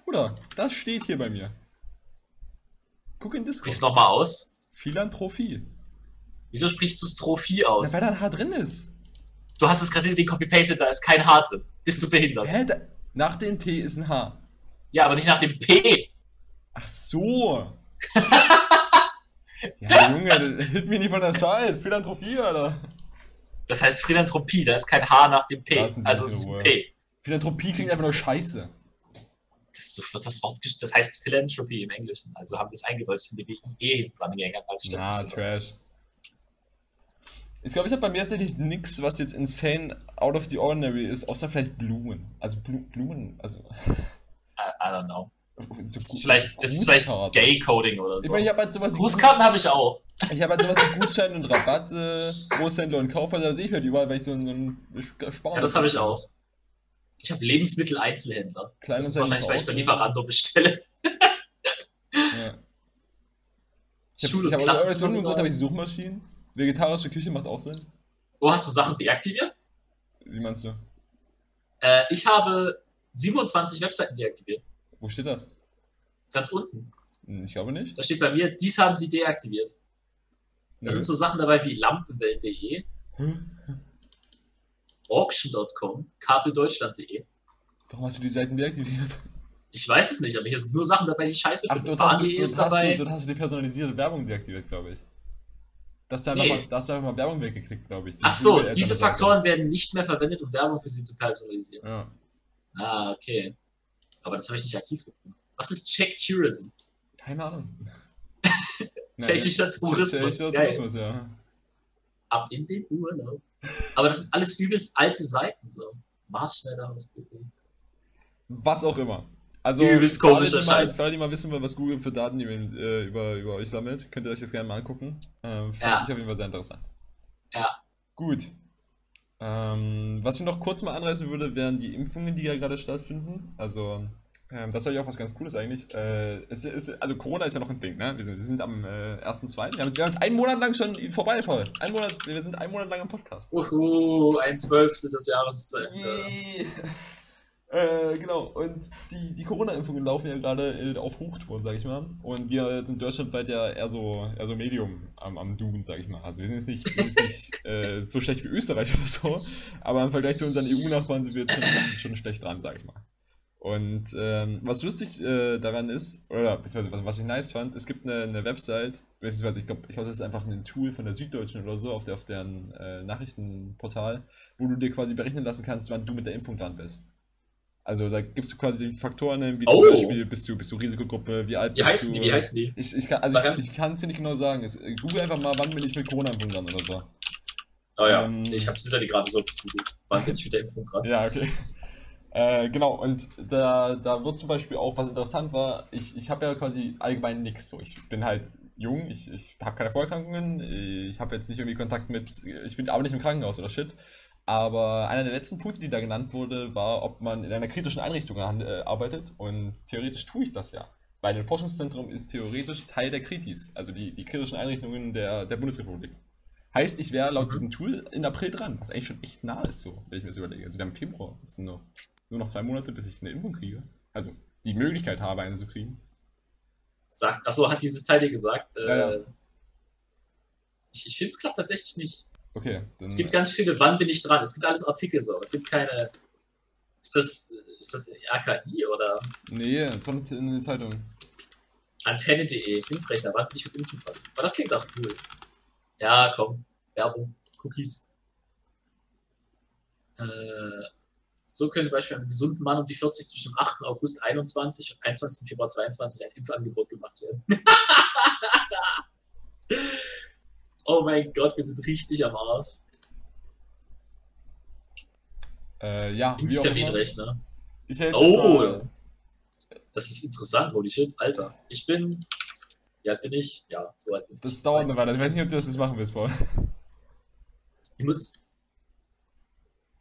Bruder, das steht hier bei mir. Guck in Sprich's Discord. nochmal aus. Philanthropie. Wieso sprichst du Strophie Na, aus? weil da ein H drin ist. Du hast es gerade den Copy-Pasted, da ist kein H drin. Bist du behindert? Hä? Da, nach dem T ist ein H. Ja, aber nicht nach dem P. Ach so. *laughs* ja, Junge, hit mich nicht von der Seite. Philanthropie, Alter. Das heißt Philanthropie, da ist kein H nach dem P. Also es ist ein. P. Philanthropie klingt einfach nur scheiße. Das, so, das Wort, das heißt Philanthropy im Englischen. Also haben wir es eingedeutscht, indem wir IE dran gehängt haben als Y. Trash. Ich glaube, ich habe bei mir tatsächlich nichts, was jetzt insane out of the ordinary ist, außer vielleicht Blumen. Also Blu Blumen, also. I, I don't know. *laughs* So Das ist vielleicht, das ist vielleicht. Gay-Coding oder Ich so. meine, ich habe halt sowas Grußkarten habe ich auch. Ich habe halt sowas wie Gutschein und Rabatt, äh, Großhändler und Kaufhändler, da sehe ich halt überall, weil ich so so ein Spar. Ja, das habe ich auch. Ich habe Lebensmittel-Einzelhändler. Klein Das und ist wahrscheinlich, weil ich bei. Lieferando bestelle. Ja. Ich habe hab, aus irgendeinem Grund habe ich. Suchmaschinen. Vegetarische Küche macht auch Sinn. Wo hast du Sachen deaktiviert? Wie meinst du? Äh, ich habe 27 Webseiten deaktiviert. Wo steht das? Ganz unten. Hm, Ich glaube nicht. Da steht bei mir, dies haben sie deaktiviert. Da sind so Sachen dabei wie lampenwelt.de, auction.com, kabeldeutschland.de. Warum hast du die Seiten deaktiviert? Ich weiß es nicht, aber hier sind nur Sachen dabei, die scheiße Ach, sind. dort hast, du, Bahn.de dort, ist hast dabei. du, dort hast du die personalisierte Werbung deaktiviert, glaube ich. Da hast du Nee. mal, da hast du einfach mal Werbung weggeklickt, glaube ich. Ach so, diese. Faktoren werden nicht mehr verwendet, um Werbung für sie zu personalisieren. Ja. Ah, okay. Aber das habe ich nicht aktiv gefunden. Was ist Czech Tourism? Keine Ahnung. *laughs* Tschechischer Tourismus. Tschechischer. Tourismus, ja. Ab in den Urlaub. Aber das sind alles übelst alte Seiten so. Maßschneider aus Was auch immer. Also, Übelst komischer die mal, Scheiß. alle, die mal wissen wollen, was Google für Daten äh, über, über euch sammelt, könnt ihr euch das gerne mal angucken. Ähm, fand Ja. ich auf jeden Fall sehr interessant. Ja. Gut. Ähm, was ich noch kurz mal anreißen würde, wären die Impfungen, die ja gerade stattfinden. Also, ähm, das ist ja auch was ganz Cooles eigentlich. Äh, es ist, also Corona ist ja noch ein Ding, ne? Wir sind, wir sind am äh, 1.2. Wir haben jetzt wir haben jetzt einen Monat lang schon vorbei, Paul. Ein Monat, wir sind einen Monat lang im Podcast. Uhu, ein Zwölftel des Jahres ist zu Ende. *laughs* Äh, genau, und die, die Corona-Impfungen laufen ja gerade äh, auf Hochtouren, sag ich mal. Und wir sind deutschlandweit ja eher so, eher so Medium am, am Doom, sag ich mal. Also wir sind jetzt nicht, sind jetzt nicht *laughs* äh, so schlecht wie Österreich oder so, aber im Vergleich zu unseren EU-Nachbarn sind wir jetzt schon, schon schlecht dran, sag ich mal. Und ähm, was lustig äh, daran ist, oder beziehungsweise was, was ich nice fand, es gibt eine, eine Website, beziehungsweise ich glaube, ich glaube, das ist einfach ein Tool von der Süddeutschen oder so, auf, der, auf deren äh, Nachrichtenportal, wo du dir quasi berechnen lassen kannst, wann du mit der Impfung dran bist. Also da gibst du quasi die Faktoren, wie Oh. zum Beispiel bist du, bist du Risikogruppe, wie alt Wie bist heißen du. die? Wie heißen die? Ich, ich kann also Sag an. ich, ich kann es dir nicht genau sagen. Es, äh, Google einfach mal, wann bin ich mit Corona-Impfung dran oder so. Oh ja, Ähm, ich habe Silali gerade so gegoogelt. Wann bin ich mit der Impfung dran? Ja, okay. Äh, genau, und da, da wird zum Beispiel auch, was interessant war, ich, ich habe ja quasi allgemein nichts so. Ich bin halt jung, ich, ich habe keine Vorerkrankungen, ich habe jetzt nicht irgendwie Kontakt mit, ich bin aber nicht im Krankenhaus oder shit. Aber einer der letzten Punkte, die da genannt wurde, war, ob man in einer kritischen Einrichtung äh, arbeitet. Und theoretisch tue ich das ja. Weil ein Forschungszentrum ist theoretisch Teil der Kritis, also die, die kritischen Einrichtungen der, der Bundesrepublik. Heißt, ich wäre laut Mhm. diesem Tool in April dran, was eigentlich schon echt nah ist, so, wenn ich mir das überlege. Also wir haben Februar, das sind nur, nur noch zwei Monate, bis ich eine Impfung kriege. Also die Möglichkeit habe, eine zu kriegen. Sagt, achso, hat dieses Teil dir gesagt? Äh, Ja, ja. Ich, ich finde es klappt tatsächlich nicht. Okay, dann. Es gibt ganz viele, wann bin ich dran? Es gibt alles Artikel so. Es gibt keine. Ist das, ist das RKI oder nee, das war in der Zeitung. Antenne.de, Impfrechner, wann bin ich mit Impfen dran? Aber das klingt auch cool. Ja, komm, Werbung, Cookies. Äh, so könnte beispielsweise einem gesunden Mann um die 40 zwischen dem 8. August 21 und 21. Februar 22 ein Impfangebot gemacht werden. *laughs* oh mein Gott, wir sind richtig am Arsch. Äh, ja, immer. Impfterminrechner. Ist ja Oh, erstmal- das ist interessant, holy shit. Alter, ich bin. Alt bin ich? Ja, so alt bin ich. Das dauert eine Weile. Ich weiß nicht, ob du das jetzt machen willst, Paul. Ich muss.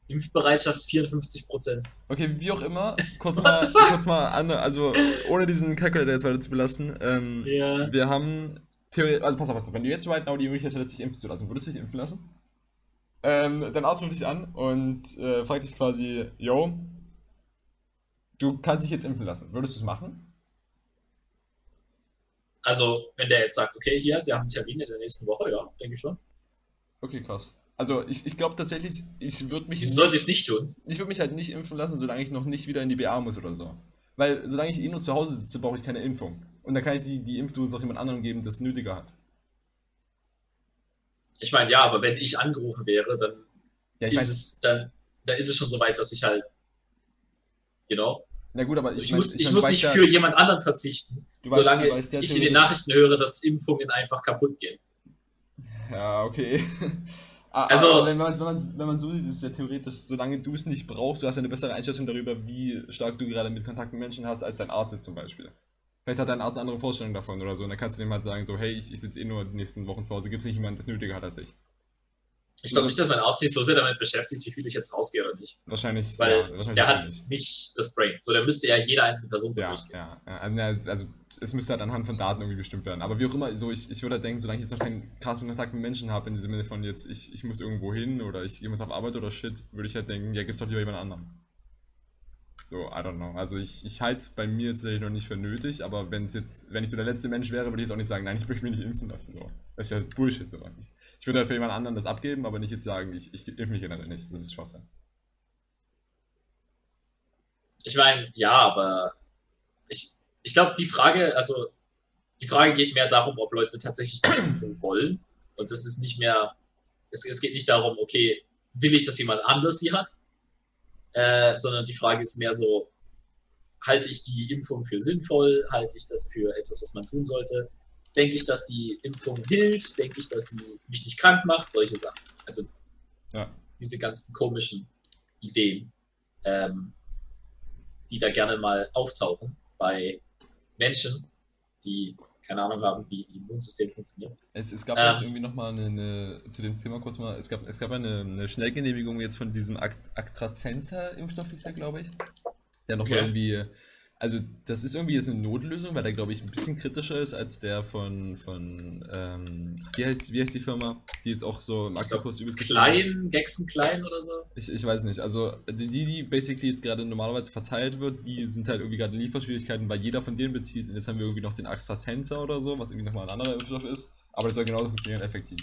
Impfbereitschaft 54%. Okay, wie auch immer, kurz mal, kurz mal an, also ohne diesen Calculator jetzt weiter zu belassen. Ähm, Ja. Wir haben Theorie, also pass auf, pass auf, wenn du jetzt right now die Möglichkeit hättest, dich impfen zu lassen, würdest du dich impfen lassen? Ähm, dein Arzt ruft dich an und äh, fragt dich quasi, yo, du kannst dich jetzt impfen lassen. Würdest du es machen? Also, wenn der jetzt sagt, okay, hier, Sie haben einen Termin in der nächsten Woche, ja, denke ich schon. Okay, krass. Also ich, ich glaube tatsächlich, ich würde mich, Wieso sollte ich es nicht tun? ich würde mich halt nicht impfen lassen, solange ich noch nicht wieder in die BA muss oder so. Weil solange ich eh nur zu Hause sitze, brauche ich keine Impfung. Und dann kann ich die, die Impfdosis auch jemand anderem geben, das nötiger hat. Ich meine, ja, aber wenn ich angerufen wäre, dann Ja, ich ist meine, es, dann, dann ist es schon so weit, dass ich halt, you know, na gut, aber also ich, ich, mein, muss, ich, mein, muss nicht weißt für ja, jemand anderen verzichten, weißt- solange du weißt ja ich in den Nachrichten höre, dass Impfungen einfach kaputt gehen. Ja, okay. *laughs* Also- aber wenn man wenn man's, wenn man so sieht, ist es ja theoretisch, solange du es nicht brauchst, du hast ja eine bessere Einschätzung darüber, wie stark du gerade mit Kontakt mit Menschen hast, als dein Arzt ist zum Beispiel. Vielleicht hat dein Arzt eine andere Vorstellung davon oder so, und dann kannst du dem halt sagen, so, hey, ich, ich sitze eh nur die nächsten Wochen zu Hause, gibt es nicht jemanden, das nötiger hat als ich. Ich glaube nicht, dass mein Arzt sich so sehr damit beschäftigt, wie viel ich jetzt rausgehe oder nicht. Wahrscheinlich, Weil ja, wahrscheinlich Der hat nicht. nicht das Brain. So, der müsste ja jede einzelne Person so Ja, durchgehen. ja, ja. Also, also es müsste halt anhand von Daten irgendwie bestimmt werden. Aber wie auch immer, so ich, ich würde halt denken, solange ich jetzt noch keinen krassen Kontakt mit Menschen habe, in diesem Sinne von jetzt, ich, ich muss irgendwo hin oder ich muss auf Arbeit oder shit, würde ich halt denken, ja, gib's doch lieber jemand anderem. So, I don't know. Also ich, ich halte es bei mir jetzt tatsächlich noch nicht für nötig, aber wenn es jetzt, wenn ich so der letzte Mensch wäre, würde ich jetzt auch nicht sagen, nein, ich möchte mich nicht impfen lassen. So. Das ist ja Bullshit so. Ich, ich würde halt für jemand anderen das abgeben, aber nicht jetzt sagen, ich, ich impfe mich generell nicht. Das ist Schwachsinn. Ich meine, ja, aber ich, ich glaube, die Frage, also die Frage geht mehr darum, ob Leute tatsächlich die Impfung *clears throat* wollen. Und das ist nicht mehr, es, es geht nicht darum, okay, will ich, dass jemand anders sie hat, äh, sondern die Frage ist mehr so, halte ich die Impfung für sinnvoll, halte ich das für etwas, was man tun sollte, denke ich, dass die Impfung hilft, denke ich, dass sie mich nicht krank macht, solche Sachen. Also Ja. diese ganzen komischen Ideen, ähm, die da gerne mal auftauchen bei Menschen, die keine Ahnung haben, wie ihr Immunsystem funktioniert. Es, es gab Ähm. jetzt irgendwie nochmal eine, eine, zu dem Thema kurz mal, es gab, es gab eine, eine Schnellgenehmigung jetzt von diesem Act- AstraZeneca-Impfstoff, ist der, glaube ich. Der nochmal Okay. irgendwie Also, das ist irgendwie jetzt eine Notlösung, weil der, glaube ich, ein bisschen kritischer ist als der von, von ähm, wie, heißt, wie heißt die Firma, die jetzt auch so im Aktienkurs übelst Klein, Gexen Klein oder so? Ich, ich weiß nicht. Also, die, die basically jetzt gerade normalerweise verteilt wird, die sind halt irgendwie gerade in Lieferschwierigkeiten, weil jeder von denen bezieht. Und jetzt haben wir irgendwie noch den Axa Sensor oder so, was irgendwie nochmal ein anderer Impfstoff ist. Aber das soll genauso funktionieren, effektiv.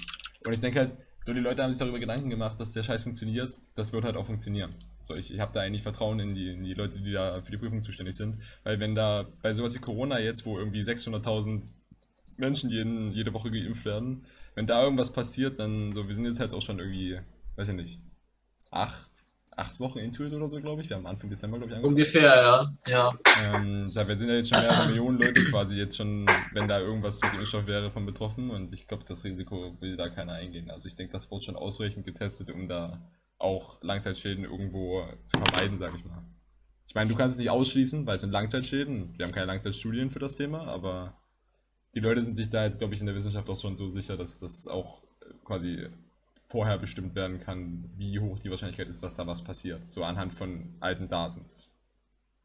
Und ich denke halt, so, die Leute haben sich darüber Gedanken gemacht, dass der Scheiß funktioniert. Das wird halt auch funktionieren. So, ich, ich habe da eigentlich Vertrauen in die, in die Leute, die da für die Prüfung zuständig sind. Weil wenn da bei sowas wie Corona jetzt, wo irgendwie 600.000 Menschen jeden, jede Woche geimpft werden, wenn da irgendwas passiert, dann so, wir sind jetzt halt auch schon irgendwie, weiß ich nicht, acht, acht Wochen Intuit oder so, glaube ich. Wir haben Anfang Dezember, glaube ich, angefangen. Ungefähr, ja. ja. Ähm, da sind ja jetzt schon mehrere Millionen Leute quasi jetzt schon, wenn da irgendwas mit dem Impfstoff wäre, von betroffen. Und ich glaube, das Risiko will da keiner eingehen. Also ich denke, das wurde schon ausreichend getestet, um da auch Langzeitschäden irgendwo zu vermeiden, sage ich mal. Ich meine, du kannst es nicht ausschließen, weil es sind Langzeitschäden. Wir haben keine Langzeitstudien für das Thema, aber die Leute sind sich da jetzt, glaube ich, in der Wissenschaft auch schon so sicher, dass das auch quasi vorher bestimmt werden kann, wie hoch die Wahrscheinlichkeit ist, dass da was passiert. So anhand von alten Daten.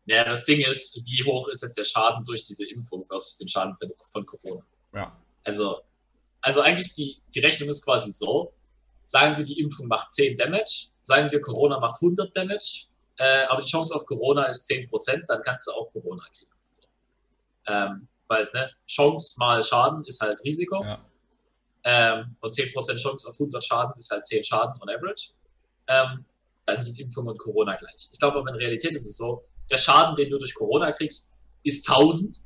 Ja, das Ding ist, wie hoch ist jetzt der Schaden durch diese Impfung versus den Schaden von Corona? Ja. Also, also eigentlich die, die Rechnung ist quasi so, sagen wir, die Impfung macht 10 Damage, sagen wir, Corona macht 100 Damage, äh, aber die Chance auf Corona ist 10%, dann kannst du auch Corona kriegen. So. Ähm, weil ne, Chance mal Schaden ist halt Risiko. Ja. Ähm, und 10% Chance auf 100 Schaden ist halt 10 Schaden on average. Ähm, dann sind Impfung und Corona gleich. Ich glaube aber in Realität ist es so, der Schaden, den du durch Corona kriegst, ist 1000.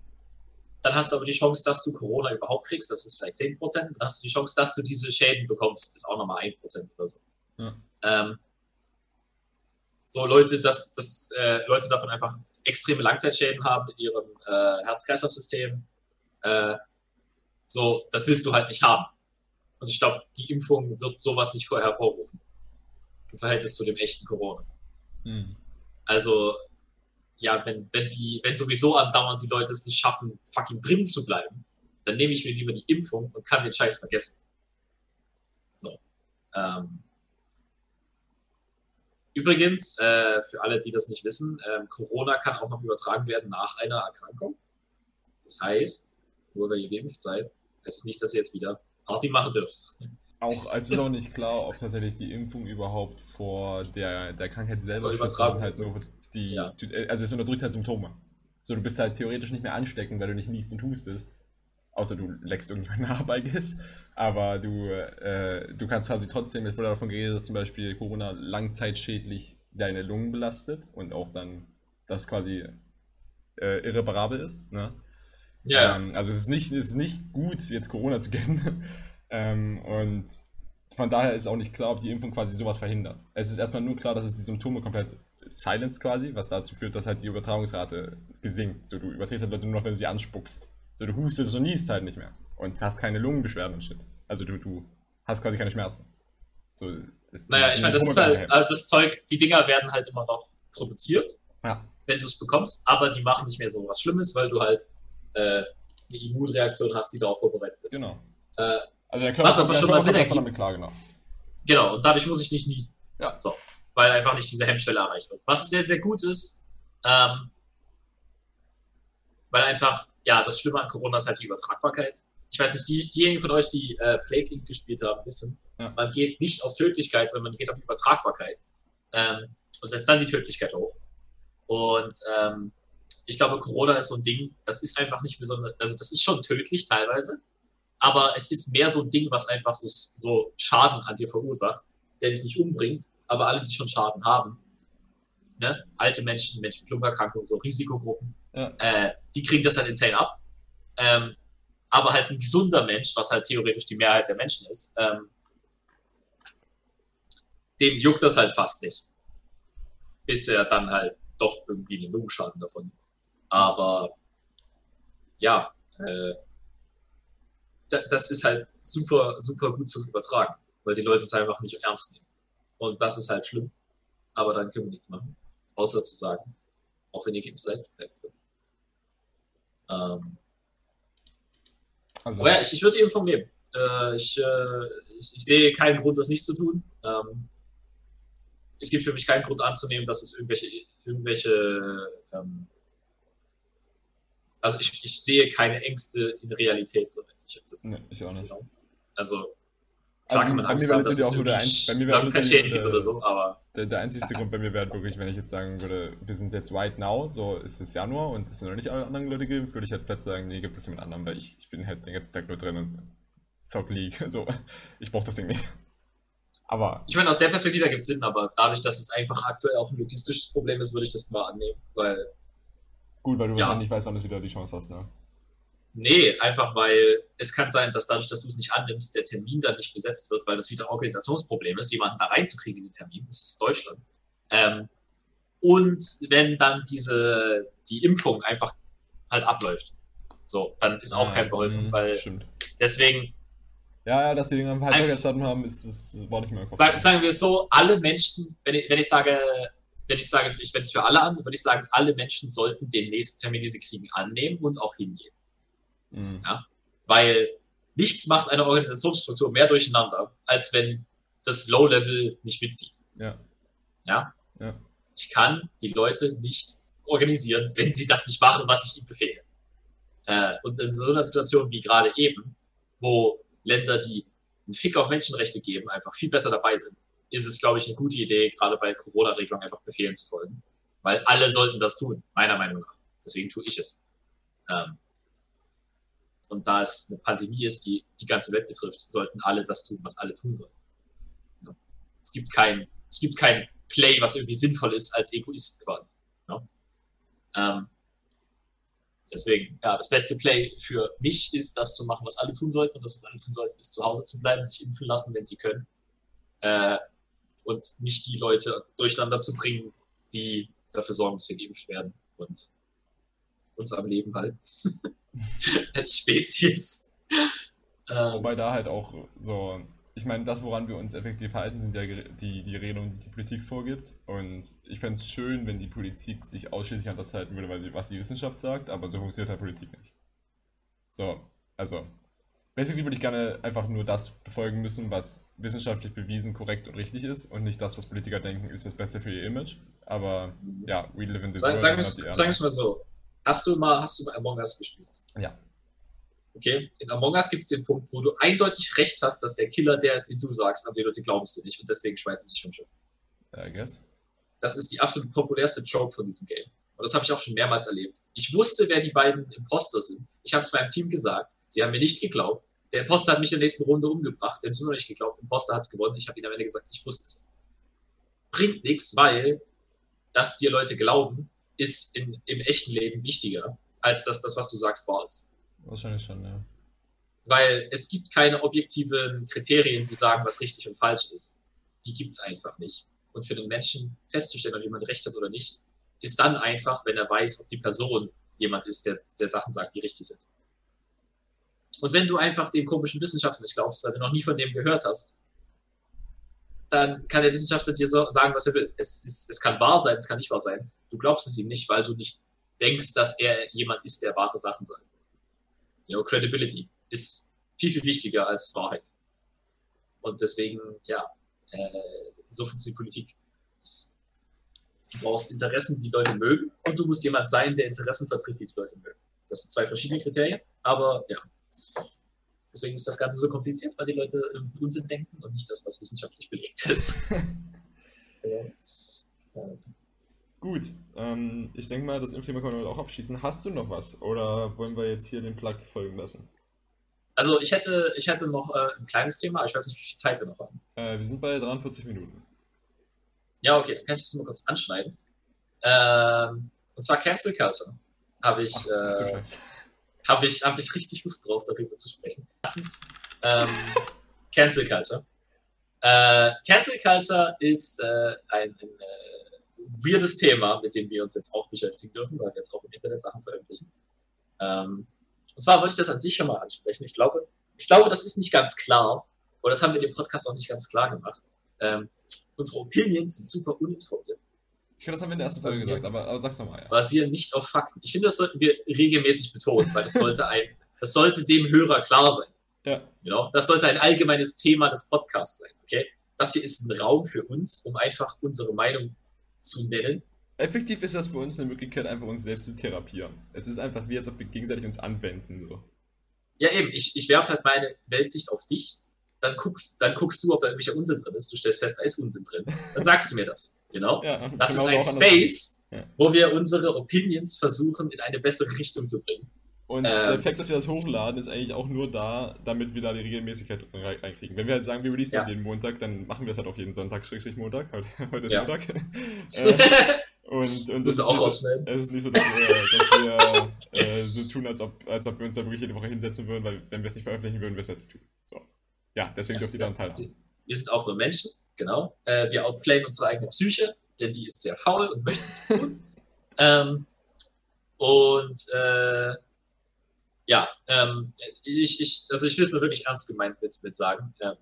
Dann hast du aber die Chance, dass du Corona überhaupt kriegst, das ist vielleicht 10%. Dann hast du die Chance, dass du diese Schäden bekommst, das ist auch nochmal 1% oder so. Ja. Ähm, so Leute, dass, dass äh, Leute davon einfach extreme Langzeitschäden haben in ihrem äh, Herz-Kreislauf-System. Äh, so, das willst du halt nicht haben. Und ich glaube, die Impfung wird sowas nicht vorher hervorrufen. Im Verhältnis zu dem echten Corona. Mhm. Also, ja, wenn, wenn, die, wenn sowieso andauernd die Leute es nicht schaffen, fucking drin zu bleiben, dann nehme ich mir lieber die Impfung und kann den Scheiß vergessen. So. Ähm. Übrigens, äh, für alle, die das nicht wissen, äh, Corona kann auch noch übertragen werden nach einer Erkrankung. Das heißt, nur weil ihr geimpft seid, heißt es nicht, dass ihr jetzt wieder Party machen dürft. Auch es ist auch nicht klar, ob tatsächlich die Impfung überhaupt vor der, der Krankheit selber schützt, halt nur die, ja. also es unterdrückt halt Symptome. So, du bist halt theoretisch nicht mehr ansteckend, weil du nicht niest und hustest. Außer du leckst irgendjemanden nach *laughs* bei ist. Aber du, äh, du kannst quasi trotzdem, es wurde davon geredet, dass zum Beispiel Corona langzeitschädlich deine Lungen belastet und auch dann das quasi äh, irreparabel ist. Ne? Ja. Ähm, also es ist nicht, es ist nicht gut, jetzt Corona zu *laughs* kennen. ähm, und von daher ist auch nicht klar, ob die Impfung quasi sowas verhindert. Es ist erstmal nur klar, dass es die Symptome komplett silenced quasi, was dazu führt, dass halt die Übertragungsrate gesinkt. So, du überträgst halt Leute nur noch, wenn du sie anspuckst. So, du hustest und niest halt nicht mehr. Und hast keine Lungenbeschwerden und shit. Also du, du hast quasi keine Schmerzen. So, ist naja, ich meine, das ist halt, also das Zeug, die Dinger werden halt immer noch produziert, ja. wenn du es bekommst, aber die machen nicht mehr so was Schlimmes, weil du halt äh, eine Immunreaktion hast, die darauf vorbereitet ist. Genau. Äh, also der Körper, was aber schon mal Sinn ergibt. Damit klar, genau. genau, und dadurch muss ich nicht niesen. Ja. So, weil einfach nicht diese Hemmschwelle erreicht wird. Was sehr, sehr gut ist, ähm, weil einfach, ja, das Schlimme an Corona ist halt die Übertragbarkeit. Ich weiß nicht, die, diejenigen von euch, die äh, Plague League gespielt haben, wissen, ja. man geht nicht auf Tödlichkeit, sondern man geht auf Übertragbarkeit. Ähm, und setzt dann die Tödlichkeit hoch. Und ähm, ich glaube, Corona ist so ein Ding, das ist einfach nicht besonders, also das ist schon tödlich teilweise, aber es ist mehr so ein Ding, was einfach so, so Schaden an dir verursacht, der dich nicht umbringt, aber alle, die schon Schaden haben, ne? alte Menschen, Menschen mit Lungenerkrankungen, so Risikogruppen, ja. äh, die kriegen das halt insane ab. Ähm, aber halt ein gesunder Mensch, was halt theoretisch die Mehrheit der Menschen ist, ähm, dem juckt das halt fast nicht. Bis er dann halt doch irgendwie den Lungenschaden davon aber ja, äh, das ist halt super, super gut zu übertragen, weil die Leute es einfach nicht ernst nehmen. Und das ist halt schlimm. Aber dann können wir nichts machen, außer zu sagen, auch wenn ihr geimpft seid, bleibt drin. Ähm, also. Aber ja, ich, ich würde die Impfung nehmen. Äh, ich, äh, ich, ich, sehe keinen Grund, das nicht zu tun. Ähm, es gibt für mich keinen Grund anzunehmen, dass es irgendwelche, irgendwelche ähm, Also ich, ich sehe keine Ängste in Realität so ich, das, nee, ich auch nicht. Genau. Also klar kann man Angst haben, dass es auch nur der ein, bei mir wäre der, oder so, aber der, der einzigste Grund bei mir wäre wirklich, wenn ich jetzt sagen würde, wir sind jetzt right now, so ist es Januar und es sind noch nicht alle anderen Leute geimpft, würde ich halt fett sagen, nee, gibt es jemand anderen, weil ich, ich bin halt den ganzen Tag nur drin und zock League, *laughs* so, ich brauche das Ding nicht. Aber. Ich meine, aus der Perspektive ergibt es Sinn, aber dadurch, dass es einfach aktuell auch ein logistisches Problem ist, würde ich das mal annehmen, weil. Gut, weil du ja. nicht weißt, wann du wieder die Chance hast, ne? Nee, einfach weil es kann sein, dass dadurch, dass du es nicht annimmst, der Termin dann nicht besetzt wird, weil das wieder ein Organisationsproblem ist, jemanden da reinzukriegen in den Termin. Das ist Deutschland. Ähm, und wenn dann diese, die Impfung einfach halt abläuft, so, dann ist auch ja, kein geholfen, mh, weil stimmt. deswegen. Ja, ja, dass die Dinge halt gestanden haben, ist, das war nicht mehr Kopf. Sag, sagen wir es so, alle Menschen, wenn ich, wenn ich sage, wenn ich sage, ich wende es für alle an, würde ich sagen, alle Menschen sollten den nächsten Termin, die sie kriegen, annehmen und auch hingehen. Mhm. Ja? Weil nichts macht eine Organisationsstruktur mehr durcheinander, als wenn das Low-Level nicht mitzieht. Ja. ja. Ja? Ich kann die Leute nicht organisieren, wenn sie das nicht machen, was ich ihnen befehle. Äh, und in so einer Situation wie gerade eben, wo Länder, die einen Fick auf Menschenrechte geben, einfach viel besser dabei sind, ist es, glaube ich, eine gute Idee, gerade bei Corona-Regelungen einfach Befehlen zu folgen. Weil alle sollten das tun, meiner Meinung nach. Deswegen tue ich es. Ähm, und da es eine Pandemie ist, die die ganze Welt betrifft, sollten alle das tun, was alle tun sollen. Ja. Es gibt kein, es gibt kein Play, was irgendwie sinnvoll ist als Egoist quasi. Ja. Ähm, deswegen, ja, das beste Play für mich ist, das zu machen, was alle tun sollten. Und das, was alle tun sollten, ist zu Hause zu bleiben, sich impfen lassen, wenn sie können. Äh, und nicht die Leute durcheinander zu bringen, die dafür sorgen, dass wir geimpft werden und uns am Leben halten. *laughs* als Spezies. Ähm, Wobei da halt auch so, ich meine, das, woran wir uns effektiv halten, sind ja die, die Regelungen, die die Politik vorgibt. Und ich fände es schön, wenn die Politik sich ausschließlich an das halten würde, was die Wissenschaft sagt, aber so funktioniert halt Politik nicht. So, also, basically würde ich gerne einfach nur das befolgen müssen, was wissenschaftlich bewiesen, korrekt und richtig ist und nicht das, was Politiker denken, ist das Beste für ihr Image. Aber ja, we live in this Sag, world. Sagen wir es mal so, Hast du mal, hast du mal Among Us gespielt? Ja. Okay, in Among Us gibt es den Punkt, wo du eindeutig recht hast, dass der Killer der ist, den du sagst, aber die Leute glauben es dir nicht und deswegen schmeißen sie sich vom Schiff. I guess. Das ist die absolut populärste Trope von diesem Game. Und das habe ich auch schon mehrmals erlebt. Ich wusste, wer die beiden Imposter sind. Ich habe es meinem Team gesagt. Sie haben mir nicht geglaubt. Der Imposter hat mich in der nächsten Runde umgebracht. Sie haben es immer noch nicht geglaubt. Der Imposter hat es gewonnen. Ich habe ihnen am Ende gesagt, ich wusste es. Bringt nichts, weil dass dir Leute glauben, ist in, im echten Leben wichtiger, als dass das, was du sagst, wahr ist. Wahrscheinlich schon, ja. Weil es gibt keine objektiven Kriterien, die sagen, was richtig und falsch ist. Die gibt es einfach nicht. Und für den Menschen festzustellen, ob jemand recht hat oder nicht, ist dann einfach, wenn er weiß, ob die Person jemand ist, der, der Sachen sagt, die richtig sind. Und wenn du einfach dem komischen Wissenschaftler nicht glaubst, weil du noch nie von dem gehört hast, dann kann der Wissenschaftler dir so sagen, was er will. Es, ist, es kann wahr sein, es kann nicht wahr sein. Du glaubst es ihm nicht, weil du nicht denkst, dass er jemand ist, der wahre Sachen sagt. You know, Credibility ist viel, viel wichtiger als Wahrheit. Und deswegen, ja, äh, so funktioniert Politik. Du brauchst Interessen, die Leute mögen, und du musst jemand sein, der Interessen vertritt, die die Leute mögen. Das sind zwei verschiedene Kriterien, aber ja. Deswegen ist das Ganze so kompliziert, weil die Leute irgendwie Unsinn denken und nicht das, was wissenschaftlich belegt ist. *laughs* ja. Gut, ähm, ich denke mal, das Impfthema können wir auch abschließen. Hast du noch was oder wollen wir jetzt hier den Plug folgen lassen? Also ich hätte, ich hätte noch äh, ein kleines Thema, aber ich weiß nicht, wie viel Zeit wir noch haben. Äh, wir sind bei 43 Minuten. Ja, okay, dann kann ich das mal kurz anschneiden. Ähm, und zwar Cancel Culture. Habe ich, äh, habe ich, hab ich richtig Lust drauf, darüber zu sprechen. Erstens, ähm, Cancel Culture. Äh, Cancel Culture ist äh, ein, ein äh, weirdes Thema, mit dem wir uns jetzt auch beschäftigen dürfen, weil wir jetzt auch im Internet Sachen veröffentlichen. Ähm, und zwar wollte ich das an sich schon mal ansprechen. Ich glaube, ich glaube, das ist nicht ganz klar, oder das haben wir in dem Podcast auch nicht ganz klar gemacht. Ähm, unsere Opinions sind super uninformiert. Ich glaube, das haben wir in der ersten Folge gesagt, aber, aber sag's nochmal. Ja. Basieren nicht auf Fakten. Ich finde, das sollten wir regelmäßig betonen, weil das sollte ein, das sollte dem Hörer klar sein. Ja. Genau? Das sollte ein allgemeines Thema des Podcasts sein. Okay? Das hier ist ein Raum für uns, um einfach unsere Meinung zu nennen effektiv ist das für uns eine Möglichkeit, einfach uns selbst zu therapieren. Es ist einfach wie, als ob wir gegenseitig uns anwenden. So. Ja, eben, ich, ich werfe halt meine Weltsicht auf dich, dann guckst, dann guckst du, ob da irgendwelcher Unsinn drin ist. Du stellst fest, da ist Unsinn drin. Dann sagst du mir das. Genau. Ja, Das ist genau ein. Space, Ja. wo wir unsere Opinions versuchen, in eine bessere Richtung zu bringen. Und Ähm. der Fakt, dass wir das hochladen, ist eigentlich auch nur da, damit wir da die Regelmäßigkeit rein- reinkriegen. Wenn wir halt sagen, wir releasen das Ja. jeden Montag, dann machen wir es halt auch jeden Sonntag, Schrägstrich Montag. Heute, ist Ja. Montag. *laughs* äh, und und es ist, so, es ist nicht so, dass wir, dass wir äh, so tun, als ob, als ob wir uns da wirklich jede Woche hinsetzen würden, weil wenn wir es nicht veröffentlichen würden, wir es halt nicht tun. So. Ja, deswegen dürft ihr daran teilhaben. Wir sind auch nur Menschen, genau. Äh, wir outplayen unsere eigene Psyche, denn die ist sehr faul und möchte nichts tun. *laughs* ähm, und äh, ja, ähm, ich, ich, also ich will es nur wirklich ernst gemeint mit, mit sagen, ähm,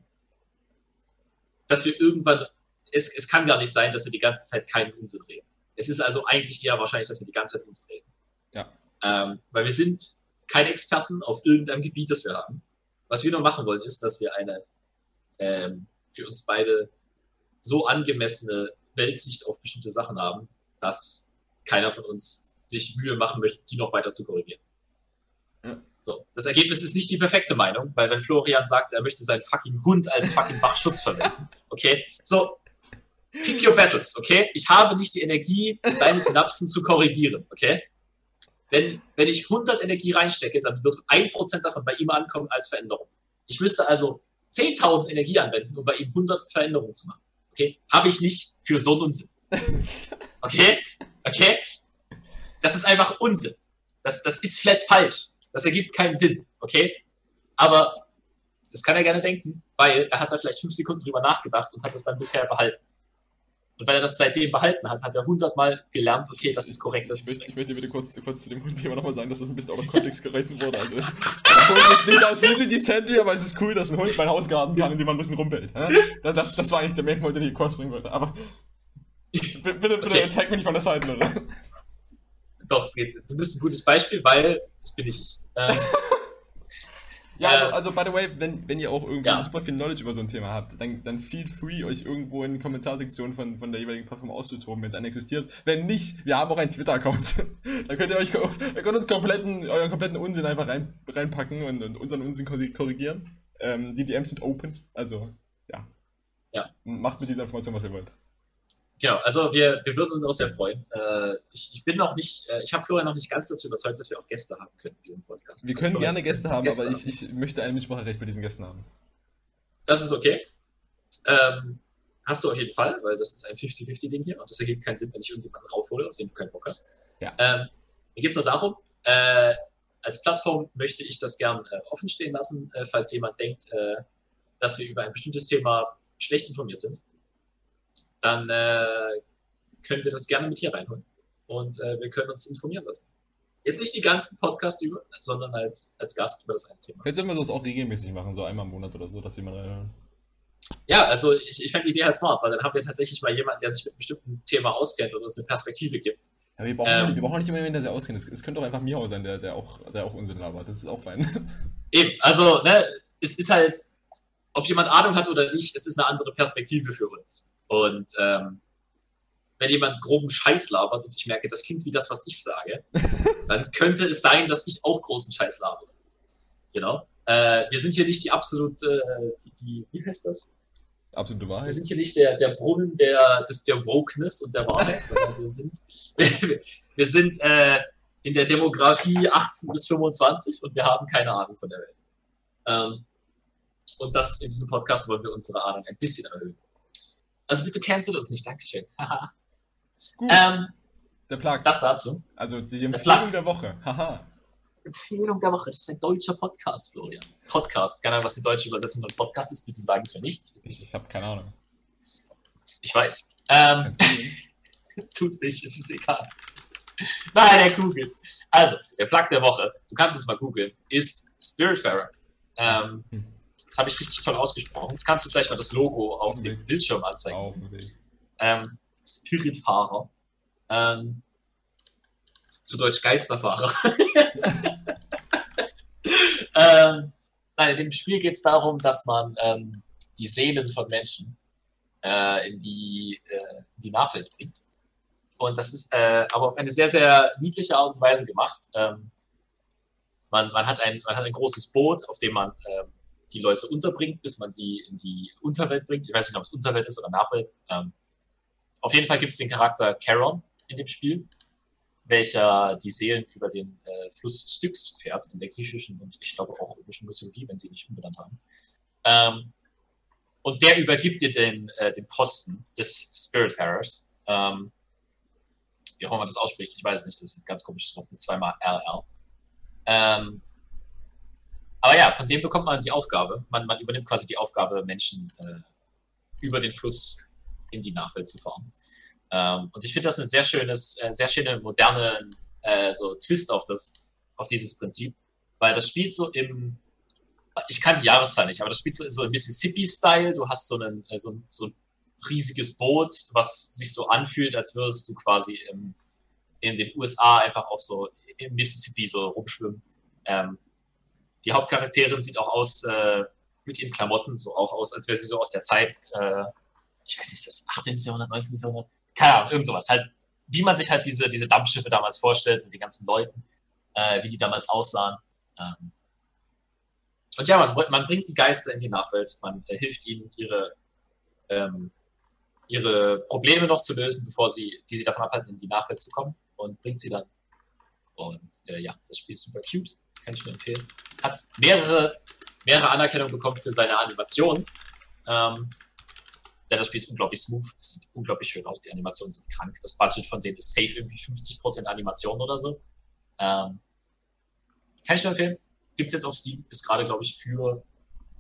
dass wir irgendwann, es, es kann gar nicht sein, dass wir die ganze Zeit keinen Unsinn reden. Es ist also eigentlich eher wahrscheinlich, dass wir die ganze Zeit Unsinn reden. Ja. Ähm, weil wir sind keine Experten auf irgendeinem Gebiet, das wir haben. Was wir nur machen wollen, ist, dass wir eine ähm, für uns beide so angemessene Weltsicht auf bestimmte Sachen haben, dass keiner von uns sich Mühe machen möchte, die noch weiter zu korrigieren. Ja. So, das Ergebnis ist nicht die perfekte Meinung, weil wenn Florian sagt, er möchte seinen fucking Hund als fucking Bachschutz verwenden, *laughs* okay, so, pick your battles, okay? Ich habe nicht die Energie, deine Synapsen zu korrigieren, okay? Wenn, wenn ich 100 Energie reinstecke, dann wird 1% davon bei ihm ankommen als Veränderung. Ich müsste also 10.000 Energie anwenden, um bei ihm 100 Veränderungen zu machen. Okay? Habe ich nicht für so einen Unsinn. *laughs* Okay? Okay? Das ist einfach Unsinn. Das, das ist flat falsch. Das ergibt keinen Sinn. Okay? Aber das kann er gerne denken, weil er hat da vielleicht fünf Sekunden drüber nachgedacht und hat das dann bisher behalten. Und weil er das seitdem behalten hat, hat er hundertmal gelernt, okay, das ist korrekt. Das Ich möchte, ich möchte bitte kurz, kurz zu dem Thema nochmal sagen, dass das ein bisschen out of Kontext gerissen wurde. Also, ist nicht aus Easy Descent, aber es ist cool, dass ein Hund mein Haus garten kann, indem man ein bisschen rumbellt. Das, das, das war eigentlich der Main Point, den ich kurz bringen wollte. Aber *laughs* bitte, bitte, Okay. attack mich nicht von der Seite, oder? Doch, es geht. Du bist ein gutes Beispiel, weil das bin ich. ich. Ähm, *laughs* Ja, also, Äh, also by the way, wenn, wenn ihr auch irgendwie ja. super viel Knowledge über so ein Thema habt, dann, dann feel free, euch irgendwo in die Kommentarsektion von, von der jeweiligen Plattform auszutoben, wenn es eine existiert. Wenn nicht, wir haben auch einen Twitter-Account. *laughs* da könnt ihr euch ihr könnt uns kompletten, euren kompletten Unsinn einfach rein, reinpacken und, und unseren Unsinn korri- korrigieren. Ähm, die DMs sind open, also ja. Ja. Macht mit dieser Information, was ihr wollt. Genau, also wir, wir würden uns auch sehr freuen. Äh, ich, ich bin noch nicht, äh, ich habe Florian noch nicht ganz dazu überzeugt, dass wir auch Gäste haben können in diesem Podcast. Wir können gerne Gäste haben, Gäste aber ich, ich möchte ein Mitspracherecht mit diesen Gästen haben. Das ist okay. Ähm, hast du auf jeden Fall, weil das ist ein 50-50-Ding hier und das ergibt keinen Sinn, wenn ich irgendjemanden raufhole, auf den du keinen Bock hast. Ja. Ähm, mir geht es nur darum, äh, als Plattform möchte ich das gern äh, offen stehen lassen, äh, falls jemand denkt, äh, dass wir über ein bestimmtes Thema schlecht informiert sind. Dann äh, können wir das gerne mit hier reinholen und äh, wir können uns informieren lassen. Jetzt nicht die ganzen Podcast über, sondern als, als Gast über das eine Thema. Jetzt sollten wir das auch regelmäßig machen, so einmal im Monat oder so, dass wir mal reinhören. Ja, also ich, ich fand die Idee halt smart, weil dann haben wir tatsächlich mal jemanden, der sich mit einem bestimmten Thema auskennt und uns eine Perspektive gibt. Ja, wir brauchen, Ähm. nicht, wir brauchen auch nicht immer jemanden, der sich auskennt. Es, es könnte auch einfach Mihau sein, der, der, auch, der auch Unsinn labert. Das ist auch fein. *laughs* Eben, also, ne, es ist halt, ob jemand Ahnung hat oder nicht, es ist eine andere Perspektive für uns. Und ähm, wenn jemand groben Scheiß labert und ich merke, das klingt wie das, was ich sage, *laughs* dann könnte es sein, dass ich auch großen Scheiß labere. Genau. Äh, wir sind hier nicht die absolute, äh, die, die, wie heißt das? Absolute Wir Wahrheit. sind hier nicht der, der Brunnen der, des, der Wokeness und der Wahrheit, sondern wir sind, *laughs* wir sind äh, in der Demografie 18 bis 25 und wir haben keine Ahnung von der Welt. Ähm, und das in diesem Podcast wollen wir unsere Ahnung ein bisschen erhöhen. Also bitte cancel uns nicht, Dankeschön. *laughs* Gut, ähm, der Plug. das dazu. Also die. Empfehlung der Woche. Haha. Empfehlung der Woche. Es ist ein deutscher Podcast, Florian. Podcast. Keine Ahnung, was die deutsche Übersetzung von Podcast ist. Bitte sagen es mir nicht. Ich Ich, habe keine Ahnung. Ich weiß. Ähm. *laughs* Tu's nicht, es ist egal. Nein, er googelt's. Also, der Plug der Woche, du kannst es mal googeln, ist Spiritfarer. Ähm, Hm. Das habe ich richtig toll ausgesprochen. Jetzt kannst du vielleicht mal das Logo auf dem. Bildschirm anzeigen. Weg. Ähm, Spiritfahrer. Ähm, zu Deutsch Geisterfahrer. *laughs* ähm, nein, in dem Spiel geht es darum, dass man ähm, die Seelen von Menschen äh, in die, äh, die Nachwelt bringt. Und das ist äh, aber auf eine sehr, sehr niedliche Art und Weise gemacht. Ähm, man, man, hat ein, man hat ein großes Boot, auf dem man ähm, die Leute unterbringt, bis man sie in die Unterwelt bringt. Ich weiß nicht, ob es Unterwelt ist oder Nachwelt. Ähm, auf jeden Fall gibt es den Charakter Charon in dem Spiel, welcher die Seelen über den äh, Fluss Styx fährt, in der griechischen und ich glaube auch römischen Mythologie, wenn sie nicht umbenannt haben. Ähm, und der übergibt dir den, äh, den Posten des Spiritfarers. Ähm, wie auch immer man das ausspricht, ich weiß es nicht, das ist ein ganz komisches Wort mit zweimal RR. Ähm, aber ja, von dem bekommt man die Aufgabe. Man, man übernimmt quasi die Aufgabe, Menschen äh, über den Fluss in die Nachwelt zu fahren. Ähm, und ich finde das ein sehr schönes, äh, sehr schöne moderne äh, so Twist auf das, auf dieses Prinzip, weil das spielt so im, ich kann die Jahreszahl nicht, aber das spielt so, so im Mississippi-Style. Du hast so, einen, äh, so, so ein riesiges Boot, was sich so anfühlt, als würdest du quasi im, in den USA einfach auf so im Mississippi so rumschwimmen. Ähm, die Hauptcharakterin sieht auch aus äh, mit ihren Klamotten so auch aus, als wäre sie so aus der Zeit, äh, ich weiß nicht, ist das 18. Jahrhundert, 19. Jahrhundert? Keine Ahnung, irgend sowas. Halt, wie man sich halt diese, diese Dampfschiffe damals vorstellt und die ganzen Leuten, äh, wie die damals aussahen. Ähm, und ja, man, man, bringt die Geister in die Nachwelt, man äh, hilft ihnen, ihre, ähm, ihre Probleme noch zu lösen, bevor sie, die sie davon abhalten, in die Nachwelt zu kommen und bringt sie dann. Und äh, ja, das Spiel ist super cute, kann ich nur empfehlen. Hat mehrere, mehrere Anerkennungen bekommen für seine Animation. Ähm, denn das Spiel ist unglaublich smooth, es sieht unglaublich schön aus, die Animationen sind krank. Das Budget von denen ist safe irgendwie 50% Animation oder so. Ähm, kann ich nur empfehlen. Gibt es jetzt auf Steam, ist gerade, glaube ich, für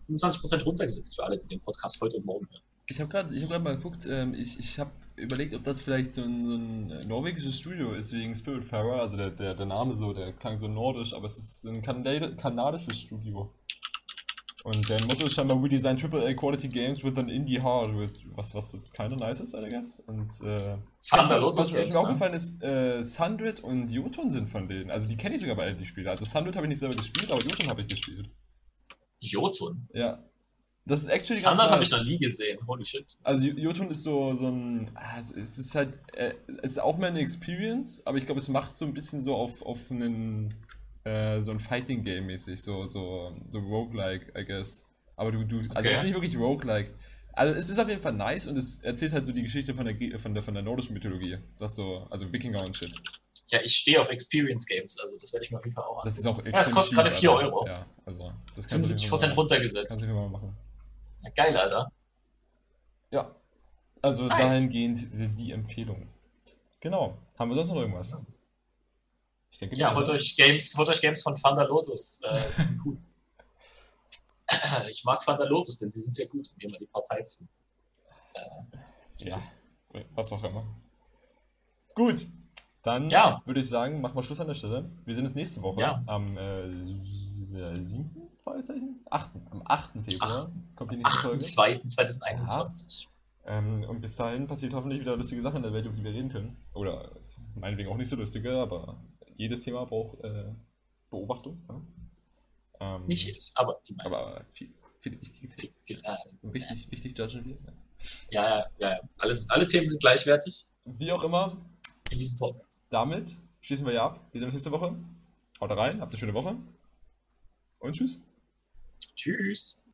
25% runtergesetzt für alle, die den Podcast heute und morgen hören. Ich habe gerade hab mal geguckt, ähm, ich, ich habe überlegt, ob das vielleicht so ein, so ein norwegisches Studio ist wegen Spiritfarer, also der, der, der Name so, der klang so nordisch, aber es ist ein Kanad kanadisches Studio. Und der Motto ist scheinbar, we design AAA Quality Games with an Indie Heart, was, was kind of nice ist, I guess. Und äh, was, was mir auch gefallen ist, äh, Sundred und Jotun sind von denen. Also die kenne ich sogar bei die Spiele. Also Sundred habe ich nicht selber gespielt, aber Jotun habe ich gespielt. Jotun? Ja. Das ist actually ganz Sundred habe ich noch nie gesehen, holy shit. Also Jotun ist so, so ein, also es ist halt, äh, es ist auch mehr eine Experience, aber ich glaube, es macht so ein bisschen so auf, auf einen äh, so ein Fighting Game mäßig, so, so, so Roguelike, I guess. Aber du, du, also okay. es ist nicht wirklich Roguelike. Also es ist auf jeden Fall nice und es erzählt halt so die Geschichte von der, von der, von der nordischen Mythologie. Das so, also Wikinger und Shit. Ja, ich stehe auf Experience Games, also das werde ich mir auf jeden Fall auch Das ist auch Ja, das kostet gerade 4 Euro. Ja, also das kannst 75% runtergesetzt. Kannst du mal machen. Ja, geil, Alter. Ja. Also nice. dahingehend die Empfehlung. Genau. Haben wir sonst noch irgendwas? Ja. Ich denke, ja, holt euch, Games, holt euch Games von Thunder Lotus. Äh, gut. *laughs* ich mag Thunder Lotus, denn sie sind sehr gut, um mal die Partei zu. Äh, ja, was auch immer. Gut, dann ja. würde ich sagen, machen wir Schluss an der Stelle. Wir sehen uns nächste Woche ja. am äh, 7. Fragezeichen? 8. Am 8. Februar Ach, kommt die nächste Folge. 2. 2021. Ja. Ähm, und bis dahin passiert hoffentlich wieder lustige Sachen in der Welt, über die wir reden können. Oder meinetwegen auch nicht so lustige, aber jedes Thema braucht äh, Beobachtung. Ja? Ähm, Nicht jedes, aber die meisten. Aber viele, viele wichtige Themen. Viel, viel, äh, wichtig, ja. wichtig judgen wir. Ja. ja, ja, ja. Alles, alle Themen sind gleichwertig. Wie auch immer. In diesem Podcast. Damit schließen wir ja ab. Wir sehen uns nächste Woche. Haut rein, habt eine schöne Woche. Und tschüss. Tschüss.